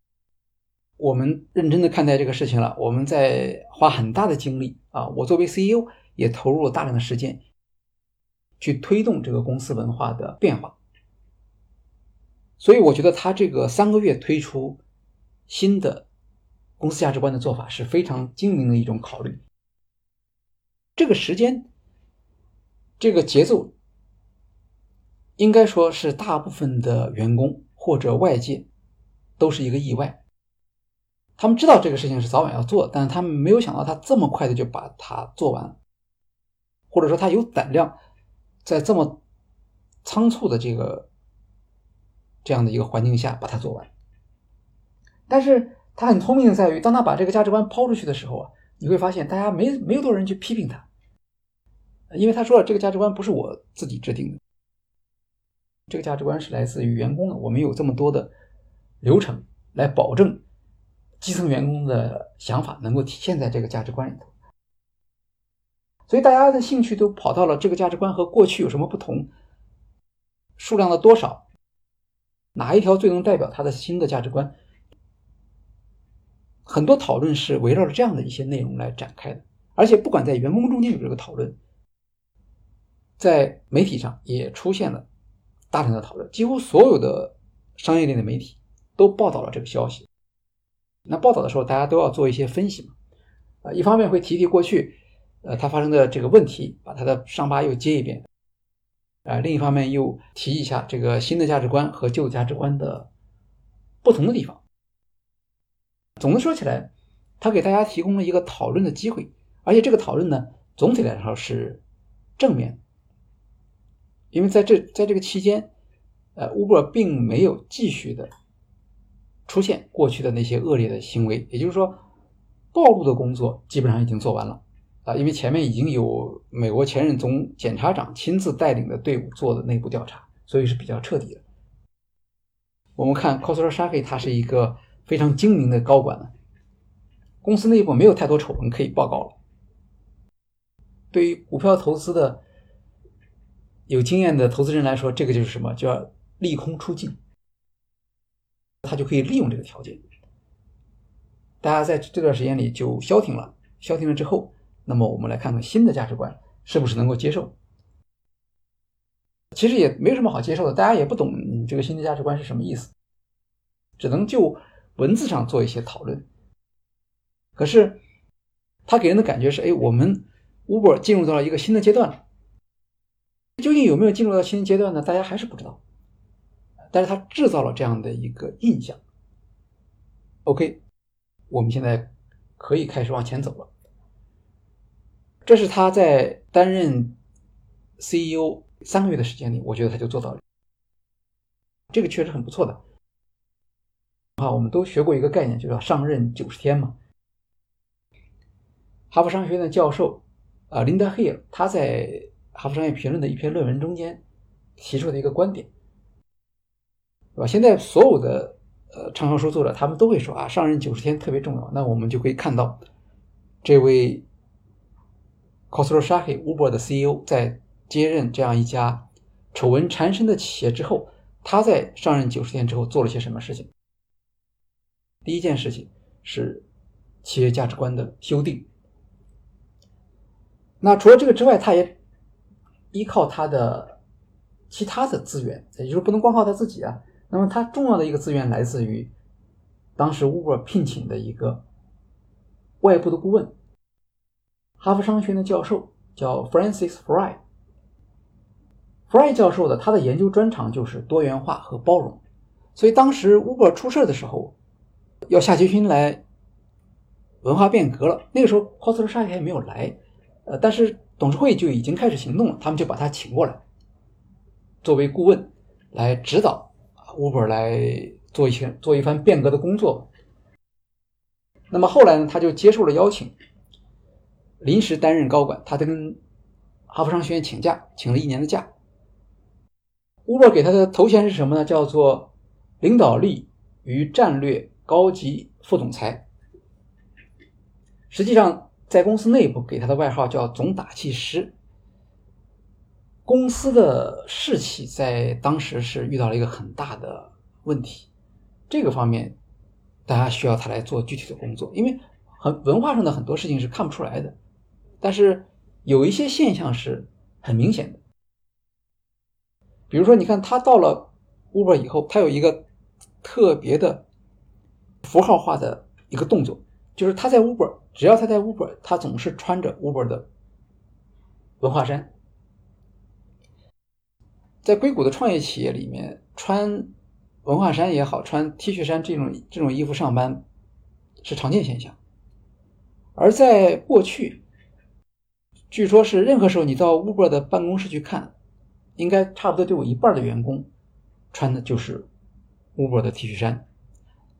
我们认真的看待这个事情了，我们在花很大的精力啊，我作为 CEO 也投入了大量的时间去推动这个公司文化的变化。所以我觉得他这个三个月推出。新的公司价值观的做法是非常精明的一种考虑。这个时间，这个节奏，应该说是大部分的员工或者外界都是一个意外。他们知道这个事情是早晚要做，但是他们没有想到他这么快的就把它做完了，或者说他有胆量在这么仓促的这个这样的一个环境下把它做完。但是他很聪明的在于，当他把这个价值观抛出去的时候啊，你会发现大家没没有多少人去批评他，因为他说了这个价值观不是我自己制定的，这个价值观是来自于员工的，我们有这么多的流程来保证基层员工的想法能够体现在这个价值观里头，所以大家的兴趣都跑到了这个价值观和过去有什么不同，数量的多少，哪一条最能代表他的新的价值观？很多讨论是围绕着这样的一些内容来展开的，而且不管在员工中间有这个讨论，在媒体上也出现了大量的讨论，几乎所有的商业类的媒体都报道了这个消息。那报道的时候，大家都要做一些分析嘛，啊，一方面会提提过去，呃，他发生的这个问题，把他的伤疤又揭一遍，啊，另一方面又提一下这个新的价值观和旧价值观的不同的地方。总的说起来，他给大家提供了一个讨论的机会，而且这个讨论呢，总体来说是正面，因为在这在这个期间，呃，Uber 并没有继续的出现过去的那些恶劣的行为，也就是说，暴露的工作基本上已经做完了啊，因为前面已经有美国前任总检察长亲自带领的队伍做的内部调查，所以是比较彻底的。我们看 c o s r o s h a k i 他是一个。非常精明的高管呢，公司内部没有太多丑闻可以报告了。对于股票投资的有经验的投资人来说，这个就是什么？叫利空出尽，他就可以利用这个条件。大家在这段时间里就消停了，消停了之后，那么我们来看看新的价值观是不是能够接受。其实也没什么好接受的，大家也不懂这个新的价值观是什么意思，只能就文字上做一些讨论。可是他给人的感觉是，哎，我们 Uber 进入到了一个新的阶段了。究竟有没有进入到新的阶段呢？大家还是不知道。但是他制造了这样的一个印象。OK，我们现在可以开始往前走了。这是他在担任 CEO 三个月的时间里，我觉得他就做到了。这个确实很不错的。啊，我们都学过一个概念，就叫上任九十天嘛。哈佛商学院的教授啊，林德·黑尔，他在。哈佛商业评论的一篇论文中间提出的一个观点，对吧？现在所有的呃畅销书作者他们都会说啊，上任九十天特别重要。那我们就可以看到，这位 k o s r o s h a h i Uber 的 CEO，在接任这样一家丑闻缠身的企业之后，他在上任九十天之后做了些什么事情？第一件事情是企业价值观的修订。那除了这个之外，他也依靠他的其他的资源，也就是不能光靠他自己啊。那么他重要的一个资源来自于当时 Uber 聘请的一个外部的顾问，哈佛商学院的教授叫 Francis Fry。Fry 教授的他的研究专长就是多元化和包容，所以当时 Uber 出事的时候，要下决心来文化变革了。那个时候 c o s t r 还没有来，呃，但是。董事会就已经开始行动了，他们就把他请过来，作为顾问来指导 Uber 来做一些做一番变革的工作。那么后来呢，他就接受了邀请，临时担任高管。他跟哈佛商学院请假，请了一年的假。Uber 给他的头衔是什么呢？叫做领导力与战略高级副总裁。实际上。在公司内部给他的外号叫“总打气师”。公司的士气在当时是遇到了一个很大的问题，这个方面大家需要他来做具体的工作，因为很文化上的很多事情是看不出来的，但是有一些现象是很明显的。比如说，你看他到了 Uber 以后，他有一个特别的符号化的一个动作。就是他在 Uber，只要他在 Uber，他总是穿着 Uber 的文化衫。在硅谷的创业企业里面，穿文化衫也好，穿 T 恤衫这种这种衣服上班是常见现象。而在过去，据说是任何时候你到 Uber 的办公室去看，应该差不多都有一半的员工穿的就是 Uber 的 T 恤衫。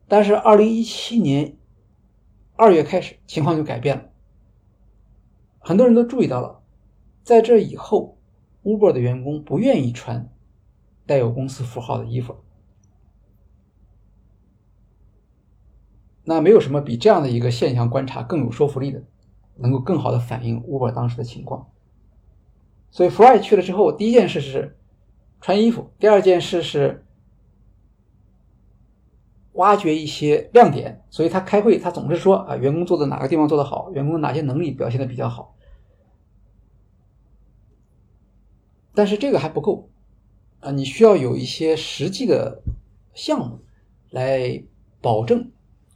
但是二零一七年。二月开始，情况就改变了。很多人都注意到了，在这以后，Uber 的员工不愿意穿带有公司符号的衣服。那没有什么比这样的一个现象观察更有说服力的，能够更好的反映 Uber 当时的情况。所以，Fry 去了之后，第一件事是穿衣服，第二件事是。挖掘一些亮点，所以他开会，他总是说啊，员工做的哪个地方做得好，员工哪些能力表现的比较好。但是这个还不够啊，你需要有一些实际的项目来保证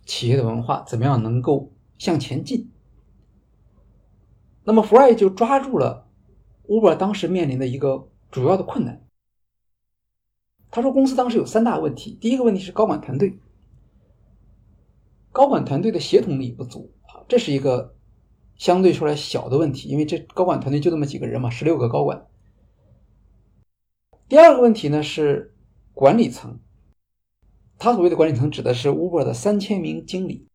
企业的文化怎么样能够向前进。那么福爱就抓住了 Uber 当时面临的一个主要的困难。他说，公司当时有三大问题，第一个问题是高管团队。高管团队的协同力不足啊，这是一个相对说来小的问题，因为这高管团队就那么几个人嘛，十六个高管。第二个问题呢是管理层，他所谓的管理层指的是 Uber 的三千名经理。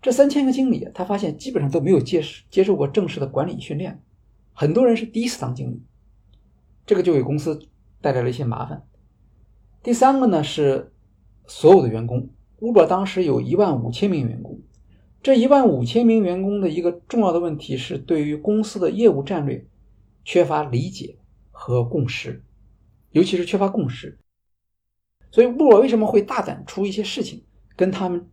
这三千个经理，他发现基本上都没有接接受过正式的管理训练，很多人是第一次当经理，这个就给公司带来了一些麻烦。第三个呢是所有的员工。Uber 当时有一万五千名员工，这一万五千名员工的一个重要的问题是对于公司的业务战略缺乏理解和共识，尤其是缺乏共识。所以，Uber 为什么会大胆出一些事情，跟他们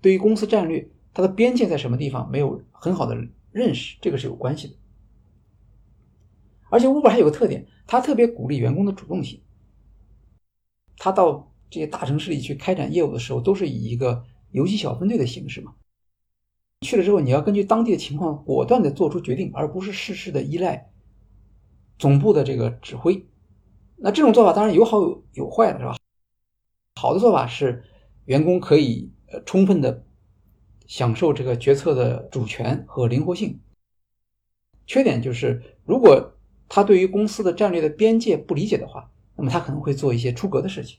对于公司战略它的边界在什么地方没有很好的认识，这个是有关系的。而且 Uber 还有个特点，它特别鼓励员工的主动性。他到这些大城市里去开展业务的时候，都是以一个游击小分队的形式嘛。去了之后，你要根据当地的情况果断的做出决定，而不是事事的依赖总部的这个指挥。那这种做法当然有好有有坏的，是吧？好的做法是员工可以呃充分的享受这个决策的主权和灵活性。缺点就是如果他对于公司的战略的边界不理解的话，那么他可能会做一些出格的事情。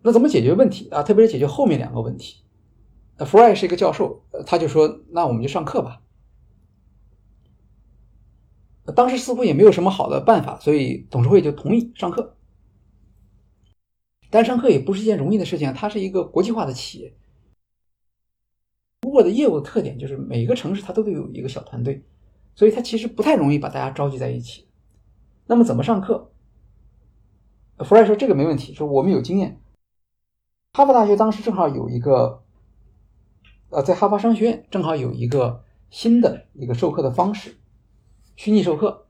那怎么解决问题啊？特别是解决后面两个问题。那 Fry 是一个教授，他就说：“那我们就上课吧。”当时似乎也没有什么好的办法，所以董事会就同意上课。但上课也不是一件容易的事情，它是一个国际化的企业。Uber 的业务特点就是每个城市它都得有一个小团队，所以它其实不太容易把大家召集在一起。那么怎么上课？Fry 说这个没问题，说我们有经验。哈佛大学当时正好有一个。呃，在哈佛商学院正好有一个新的一个授课的方式，虚拟授课，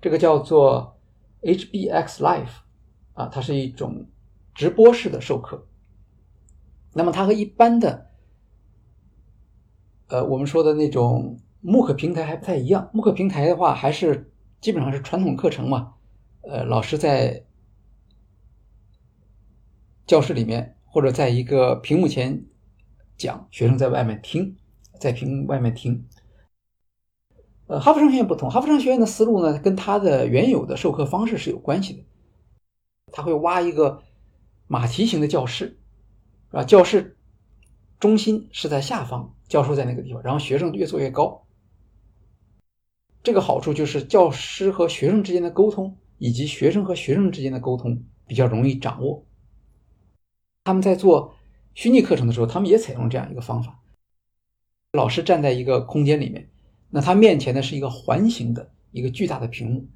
这个叫做 HBX Live，啊，它是一种直播式的授课。那么它和一般的，呃，我们说的那种慕课平台还不太一样。慕课平台的话，还是基本上是传统课程嘛，呃，老师在教室里面或者在一个屏幕前。讲学生在外面听，在屏外面听。呃，哈佛商学院不同，哈佛商学院的思路呢，跟它的原有的授课方式是有关系的。他会挖一个马蹄形的教室，啊，教室中心是在下方，教授在那个地方，然后学生越坐越高。这个好处就是教师和学生之间的沟通，以及学生和学生之间的沟通比较容易掌握。他们在做。虚拟课程的时候，他们也采用这样一个方法。老师站在一个空间里面，那他面前呢是一个环形的一个巨大的屏幕。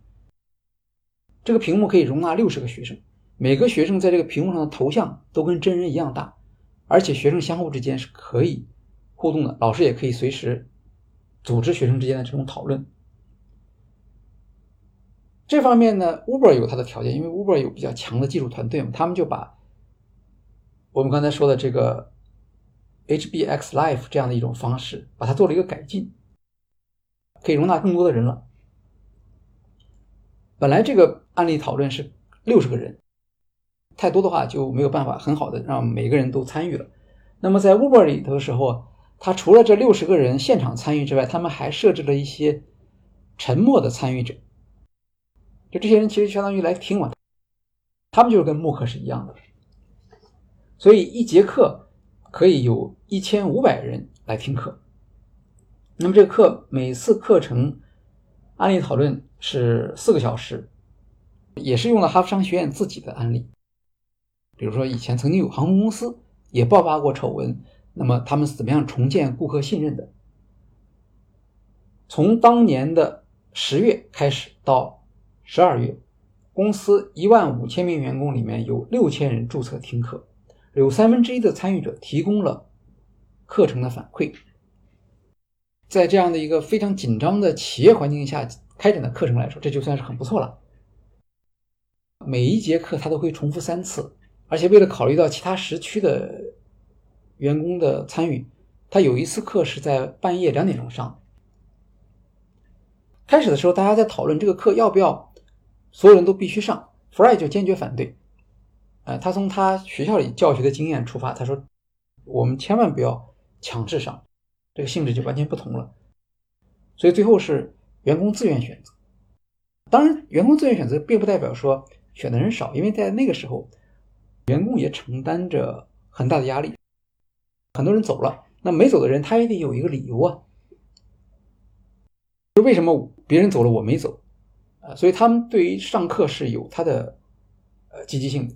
这个屏幕可以容纳六十个学生，每个学生在这个屏幕上的头像都跟真人一样大，而且学生相互之间是可以互动的，老师也可以随时组织学生之间的这种讨论。这方面呢，Uber 有它的条件，因为 Uber 有比较强的技术团队嘛，他们就把。我们刚才说的这个 HBX Live 这样的一种方式，把它做了一个改进，可以容纳更多的人了。本来这个案例讨论是六十个人，太多的话就没有办法很好的让每个人都参与了。那么在 Uber 里头的时候，他除了这六十个人现场参与之外，他们还设置了一些沉默的参与者，就这些人其实相当于来听我，他们就是跟慕课是一样的。所以一节课可以有一千五百人来听课。那么这个课每次课程案例讨论是四个小时，也是用了哈佛商学院自己的案例。比如说以前曾经有航空公司也爆发过丑闻，那么他们是怎么样重建顾客信任的？从当年的十月开始到十二月，公司一万五千名员工里面有六千人注册听课。有三分之一的参与者提供了课程的反馈，在这样的一个非常紧张的企业环境下开展的课程来说，这就算是很不错了。每一节课他都会重复三次，而且为了考虑到其他时区的员工的参与，他有一次课是在半夜两点钟上。开始的时候，大家在讨论这个课要不要所有人都必须上，Fry 就坚决反对。呃，他从他学校里教学的经验出发，他说：“我们千万不要强制上，这个性质就完全不同了。”所以最后是员工自愿选择。当然，员工自愿选择并不代表说选的人少，因为在那个时候，员工也承担着很大的压力。很多人走了，那没走的人他也得有一个理由啊，就为什么别人走了我没走？啊，所以他们对于上课是有他的呃积极性的。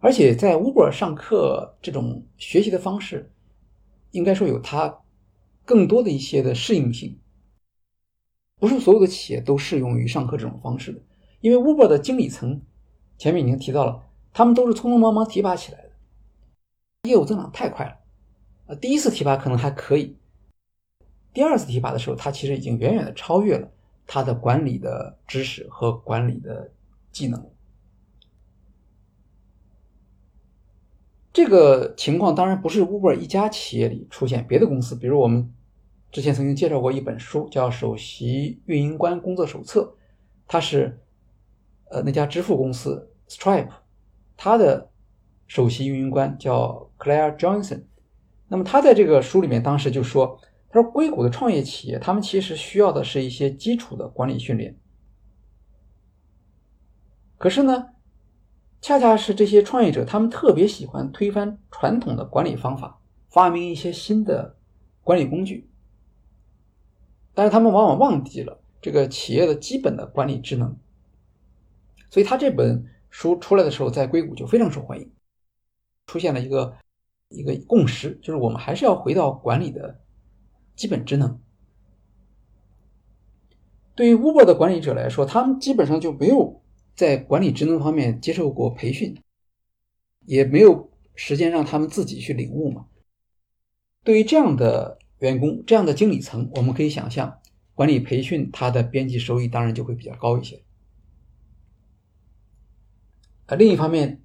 而且在 Uber 上课这种学习的方式，应该说有它更多的一些的适应性，不是所有的企业都适用于上课这种方式的。因为 Uber 的经理层前面已经提到了，他们都是匆匆忙忙提拔起来的，业务增长太快了。呃，第一次提拔可能还可以，第二次提拔的时候，他其实已经远远的超越了他的管理的知识和管理的技能。这个情况当然不是 Uber 一家企业里出现，别的公司，比如我们之前曾经介绍过一本书，叫《首席运营官工作手册》，它是呃那家支付公司 Stripe，它的首席运营官叫 Claire Johnson。那么他在这个书里面当时就说，他说硅谷的创业企业，他们其实需要的是一些基础的管理训练，可是呢。恰恰是这些创业者，他们特别喜欢推翻传统的管理方法，发明一些新的管理工具。但是他们往往忘记了这个企业的基本的管理职能。所以他这本书出来的时候，在硅谷就非常受欢迎，出现了一个一个共识，就是我们还是要回到管理的基本职能。对于 Uber 的管理者来说，他们基本上就没有。在管理职能方面接受过培训，也没有时间让他们自己去领悟嘛。对于这样的员工、这样的经理层，我们可以想象，管理培训他的边际收益当然就会比较高一些。另一方面，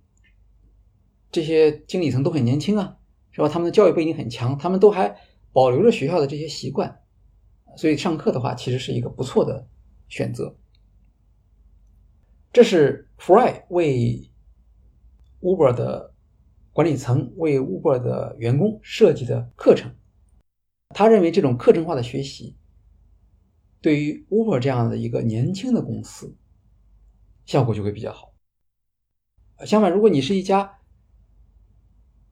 这些经理层都很年轻啊，是吧？他们的教育背景很强，他们都还保留着学校的这些习惯，所以上课的话，其实是一个不错的选择。这是 Fry 为 Uber 的管理层、为 Uber 的员工设计的课程。他认为这种课程化的学习，对于 Uber 这样的一个年轻的公司，效果就会比较好。相反，如果你是一家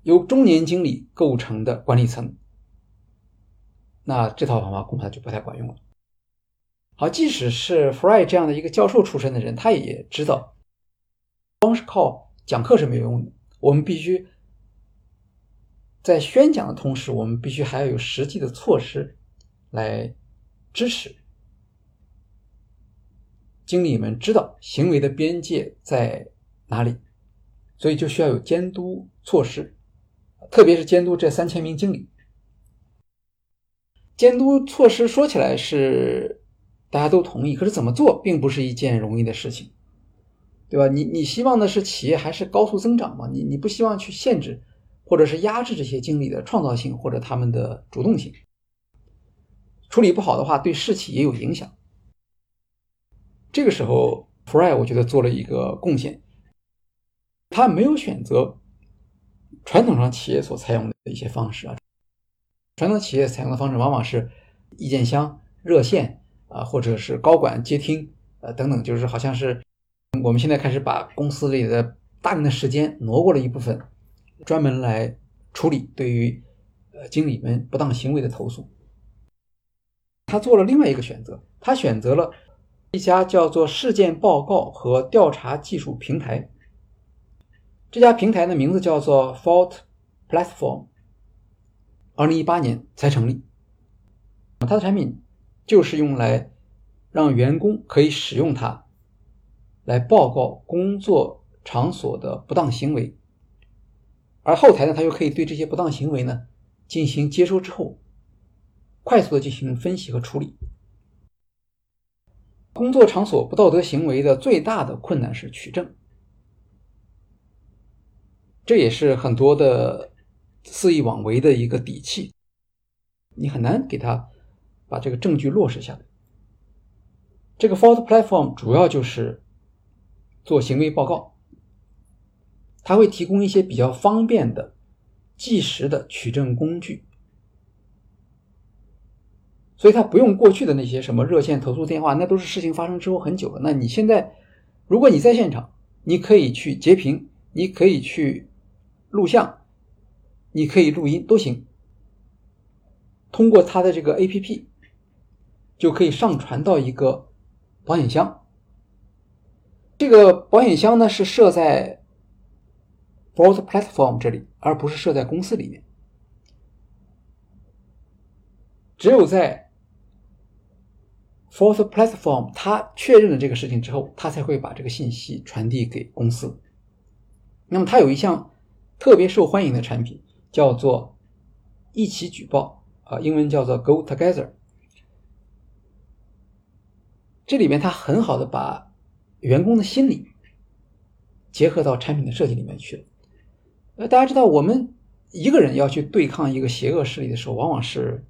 由中年经理构成的管理层，那这套方法恐怕就不太管用了。好，即使是 Fry 这样的一个教授出身的人，他也知道，光是靠讲课是没有用的。我们必须在宣讲的同时，我们必须还要有实际的措施来支持经理们知道行为的边界在哪里，所以就需要有监督措施，特别是监督这三千名经理。监督措施说起来是。大家都同意，可是怎么做并不是一件容易的事情，对吧？你你希望的是企业还是高速增长嘛？你你不希望去限制或者是压制这些经理的创造性或者他们的主动性，处理不好的话，对士气也有影响。这个时候，Fry 我觉得做了一个贡献，他没有选择传统上企业所采用的一些方式啊，传统企业采用的方式往往是意见箱、热线。啊，或者是高管接听，呃，等等，就是好像是我们现在开始把公司里的大量的时间挪过了一部分，专门来处理对于呃经理们不当行为的投诉。他做了另外一个选择，他选择了一家叫做事件报告和调查技术平台。这家平台的名字叫做 Fault Platform，二零一八年才成立。它的产品。就是用来让员工可以使用它来报告工作场所的不当行为，而后台呢，它又可以对这些不当行为呢进行接收之后，快速的进行分析和处理。工作场所不道德行为的最大的困难是取证，这也是很多的肆意妄为的一个底气，你很难给他。把这个证据落实下来。这个 Fault Platform 主要就是做行为报告，它会提供一些比较方便的、即时的取证工具，所以它不用过去的那些什么热线投诉电话，那都是事情发生之后很久了。那你现在，如果你在现场，你可以去截屏，你可以去录像，你可以录音都行，通过它的这个 APP。就可以上传到一个保险箱。这个保险箱呢是设在 Force Platform 这里，而不是设在公司里面。只有在 Force Platform 它确认了这个事情之后，它才会把这个信息传递给公司。那么它有一项特别受欢迎的产品，叫做一起举报啊，英文叫做 Go Together。这里面它很好的把员工的心理结合到产品的设计里面去了。呃，大家知道，我们一个人要去对抗一个邪恶势力的时候，往往是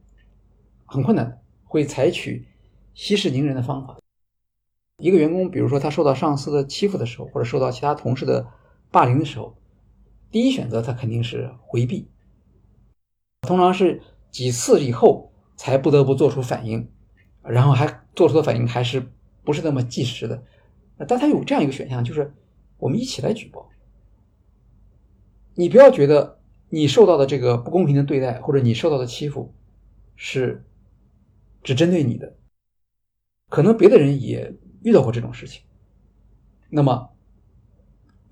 很困难的，会采取息事宁人的方法。一个员工，比如说他受到上司的欺负的时候，或者受到其他同事的霸凌的时候，第一选择他肯定是回避，通常是几次以后才不得不做出反应，然后还做出的反应还是不是那么及时的。但他有这样一个选项，就是我们一起来举报。你不要觉得你受到的这个不公平的对待，或者你受到的欺负是只针对你的，可能别的人也遇到过这种事情。那么，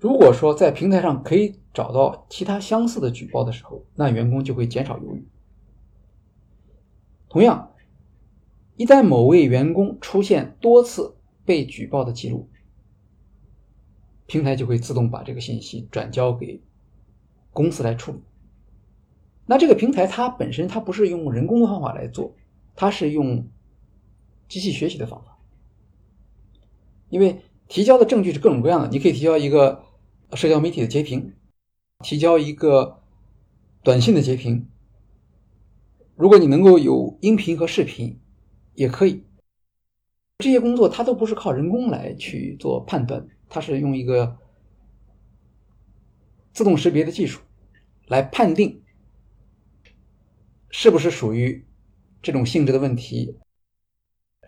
如果说在平台上可以找到其他相似的举报的时候，那员工就会减少犹豫。同样，一旦某位员工出现多次被举报的记录，平台就会自动把这个信息转交给公司来处理。那这个平台它本身它不是用人工的方法来做，它是用机器学习的方法。因为提交的证据是各种各样的，你可以提交一个社交媒体的截屏，提交一个短信的截屏。如果你能够有音频和视频，也可以。这些工作它都不是靠人工来去做判断。它是用一个自动识别的技术来判定是不是属于这种性质的问题，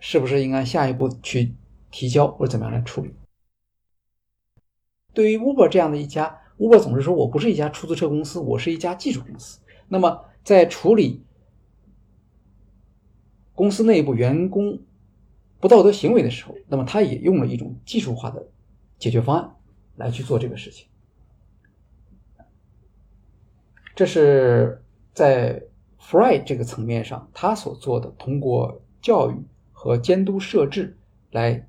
是不是应该下一步去提交或者怎么样来处理。对于 Uber 这样的一家，Uber 总是说我不是一家出租车公司，我是一家技术公司。那么在处理公司内部员工不道德行为的时候，那么他也用了一种技术化的。解决方案来去做这个事情，这是在 Fry 这个层面上他所做的，通过教育和监督设置来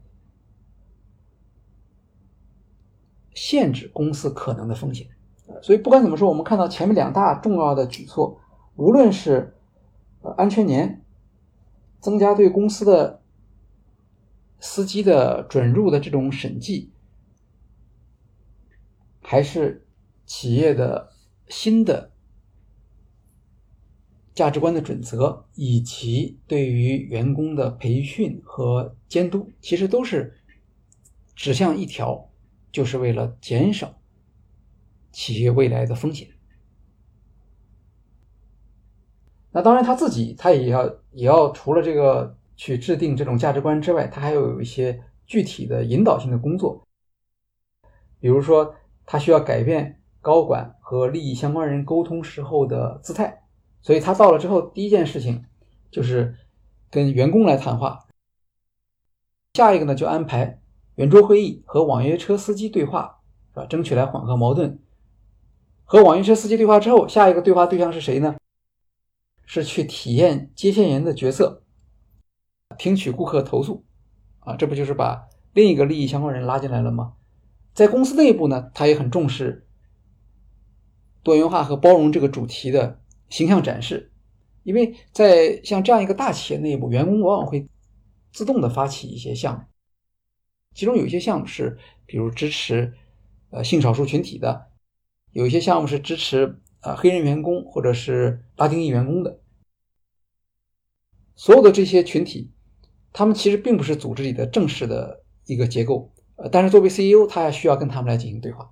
限制公司可能的风险。所以不管怎么说，我们看到前面两大重要的举措，无论是安全年增加对公司的司机的准入的这种审计。还是企业的新的价值观的准则，以及对于员工的培训和监督，其实都是指向一条，就是为了减少企业未来的风险。那当然，他自己他也要也要除了这个去制定这种价值观之外，他还要有一些具体的引导性的工作，比如说。他需要改变高管和利益相关人沟通时候的姿态，所以他到了之后，第一件事情就是跟员工来谈话。下一个呢，就安排圆桌会议和网约车司机对话，是吧？争取来缓和矛盾。和网约车司机对话之后，下一个对话对象是谁呢？是去体验接线员的角色，听取顾客投诉。啊，这不就是把另一个利益相关人拉进来了吗？在公司内部呢，他也很重视多元化和包容这个主题的形象展示，因为在像这样一个大企业内部，员工往往会自动的发起一些项目，其中有一些项目是比如支持呃性少数群体的，有一些项目是支持啊黑人员工或者是拉丁裔员工的，所有的这些群体，他们其实并不是组织里的正式的一个结构。呃，但是作为 CEO，他还需要跟他们来进行对话。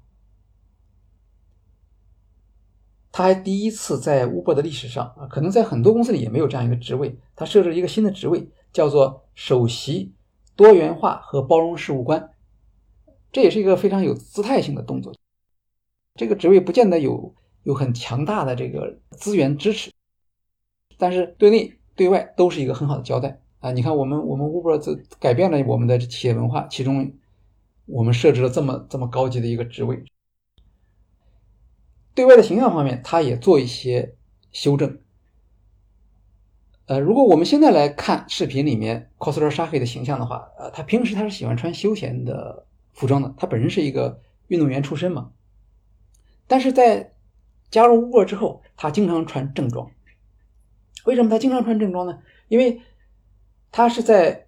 他还第一次在 Uber 的历史上啊，可能在很多公司里也没有这样一个职位，他设置了一个新的职位，叫做首席多元化和包容事务官。这也是一个非常有姿态性的动作。这个职位不见得有有很强大的这个资源支持，但是对内对外都是一个很好的交代啊！你看，我们我们 Uber 这改变了我们的企业文化，其中。我们设置了这么这么高级的一个职位，对外的形象方面，他也做一些修正。呃，如果我们现在来看视频里面 coser 沙黑的形象的话，呃，他平时他是喜欢穿休闲的服装的，他本身是一个运动员出身嘛。但是在加入 Uber 之后，他经常穿正装。为什么他经常穿正装呢？因为他是在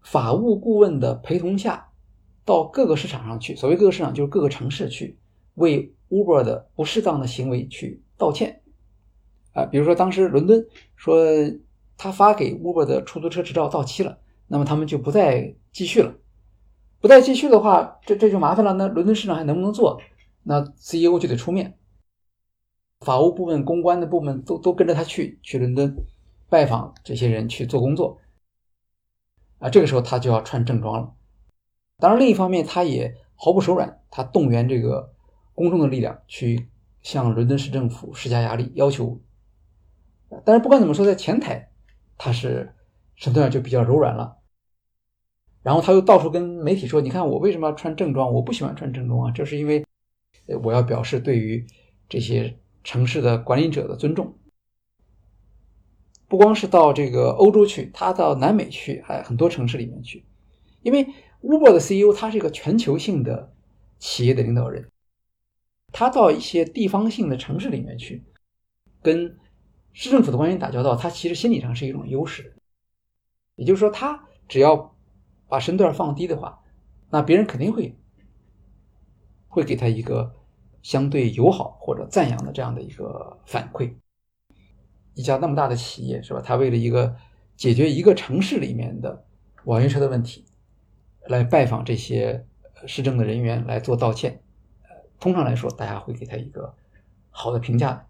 法务顾问的陪同下，到各个市场上去。所谓各个市场，就是各个城市去为 Uber 的不适当的行为去道歉。啊，比如说当时伦敦说他发给 Uber 的出租车执照到期了，那么他们就不再继续了。不再继续的话，这这就麻烦了。那伦敦市场还能不能做？那 CEO 就得出面，法务部门、公关的部门都都跟着他去去伦敦拜访这些人去做工作。啊，这个时候他就要穿正装了。当然，另一方面他也毫不手软，他动员这个公众的力量去向伦敦市政府施加压力，要求。但是不管怎么说，在前台他是身段就比较柔软了。然后他又到处跟媒体说：“你看我为什么要穿正装？我不喜欢穿正装啊，这是因为我要表示对于这些城市的管理者的尊重。”不光是到这个欧洲去，他到南美去，还很多城市里面去。因为 Uber 的 CEO 他是一个全球性的企业的领导人，他到一些地方性的城市里面去跟。市政府的官员打交道，他其实心理上是一种优势。也就是说，他只要把身段放低的话，那别人肯定会会给他一个相对友好或者赞扬的这样的一个反馈。一家那么大的企业是吧？他为了一个解决一个城市里面的网约车的问题，来拜访这些市政的人员来做道歉。通常来说，大家会给他一个好的评价。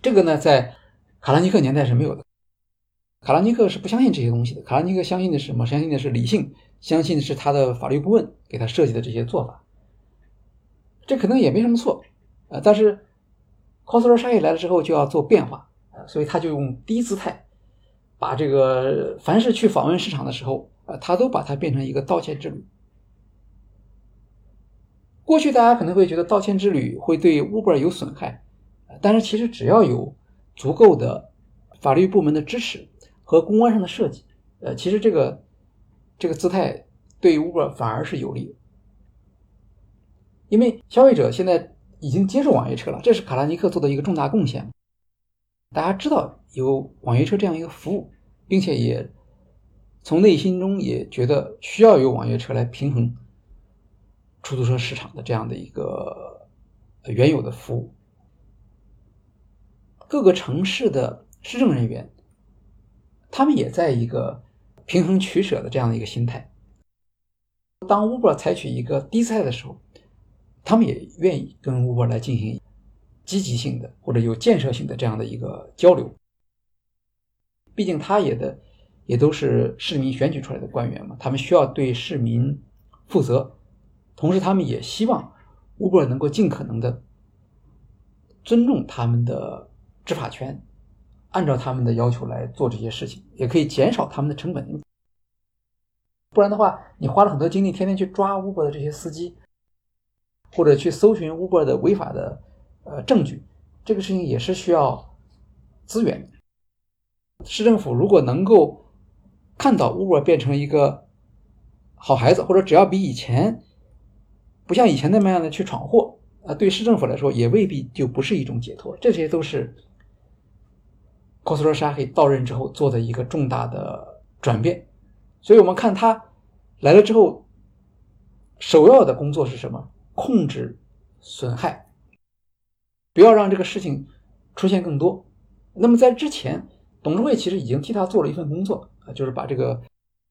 这个呢，在卡拉尼克年代是没有的，卡拉尼克是不相信这些东西的。卡拉尼克相信的是什么？相信的是理性，相信的是他的法律顾问给他设计的这些做法。这可能也没什么错，呃，但是 c o s t e r 商业来了之后就要做变化，呃，所以他就用低姿态，把这个凡是去访问市场的时候，呃，他都把它变成一个道歉之旅。过去大家可能会觉得道歉之旅会对 Uber 有损害，但是其实只要有足够的法律部门的支持和公关上的设计，呃，其实这个这个姿态对 Uber 反而是有利，因为消费者现在已经接受网约车了，这是卡拉尼克做的一个重大贡献。大家知道有网约车这样一个服务，并且也从内心中也觉得需要有网约车来平衡出租车市场的这样的一个原有的服务。各个城市的市政人员，他们也在一个平衡取舍的这样的一个心态。当 Uber 采取一个低姿态的时候，他们也愿意跟 Uber 来进行积极性的或者有建设性的这样的一个交流。毕竟他也的也都是市民选举出来的官员嘛，他们需要对市民负责，同时他们也希望 Uber 能够尽可能的尊重他们的。执法权按照他们的要求来做这些事情，也可以减少他们的成本。不然的话，你花了很多精力，天天去抓 Uber 的这些司机，或者去搜寻 Uber 的违法的呃证据，这个事情也是需要资源。市政府如果能够看到 Uber 变成一个好孩子，或者只要比以前不像以前那么样的去闯祸，啊，对市政府来说也未必就不是一种解脱。这些都是。科斯罗沙黑到任之后做的一个重大的转变，所以我们看他来了之后，首要的工作是什么？控制损害，不要让这个事情出现更多。那么在之前，董事会其实已经替他做了一份工作啊，就是把这个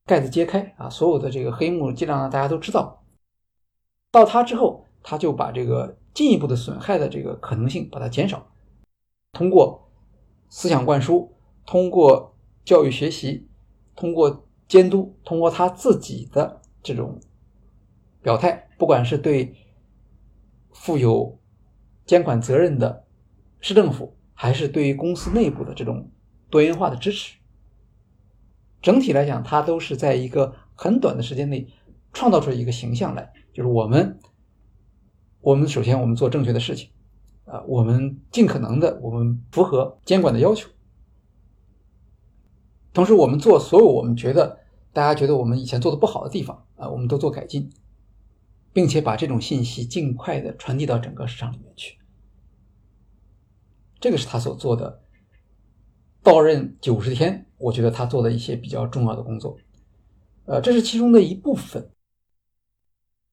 盖子揭开啊，所有的这个黑幕尽量让大家都知道。到他之后，他就把这个进一步的损害的这个可能性把它减少，通过。思想灌输，通过教育学习，通过监督，通过他自己的这种表态，不管是对负有监管责任的市政府，还是对于公司内部的这种多元化的支持，整体来讲，他都是在一个很短的时间内创造出一个形象来，就是我们，我们首先我们做正确的事情，啊，我们尽可能的，我们符合监管的要求。同时，我们做所有我们觉得大家觉得我们以前做的不好的地方啊，我们都做改进，并且把这种信息尽快的传递到整个市场里面去。这个是他所做的。到任九十天，我觉得他做的一些比较重要的工作，呃，这是其中的一部分。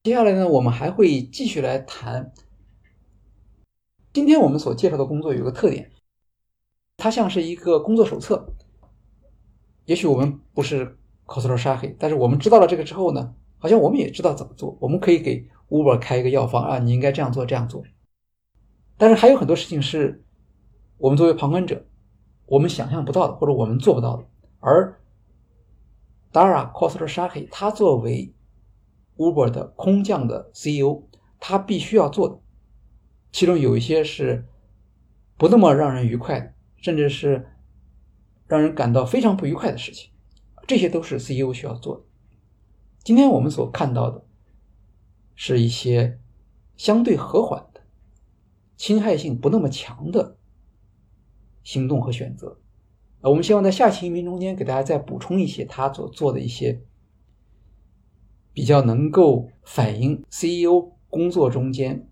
接下来呢，我们还会继续来谈。今天我们所介绍的工作有个特点，它像是一个工作手册。也许我们不是 cosler Shahi，，但是我们知道了这个之后呢，好像我们也知道怎么做。我们可以给 Uber 开一个药方啊，你应该这样做，这样做。但是还有很多事情是我们作为旁观者，我们想象不到的，或者我们做不到的。而 Dara cosler 沙黑，他作为 Uber 的空降的 CEO，他必须要做的，其中有一些是不那么让人愉快的，甚至是。让人感到非常不愉快的事情，这些都是 CEO 需要做的。今天我们所看到的是一些相对和缓的、侵害性不那么强的行动和选择。我们希望在下期音频中间给大家再补充一些他所做的一些比较能够反映 CEO 工作中间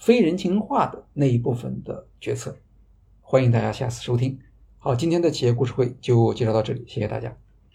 非人情化的那一部分的决策。欢迎大家下次收听。好，今天的企业故事会就介绍到这里，谢谢大家。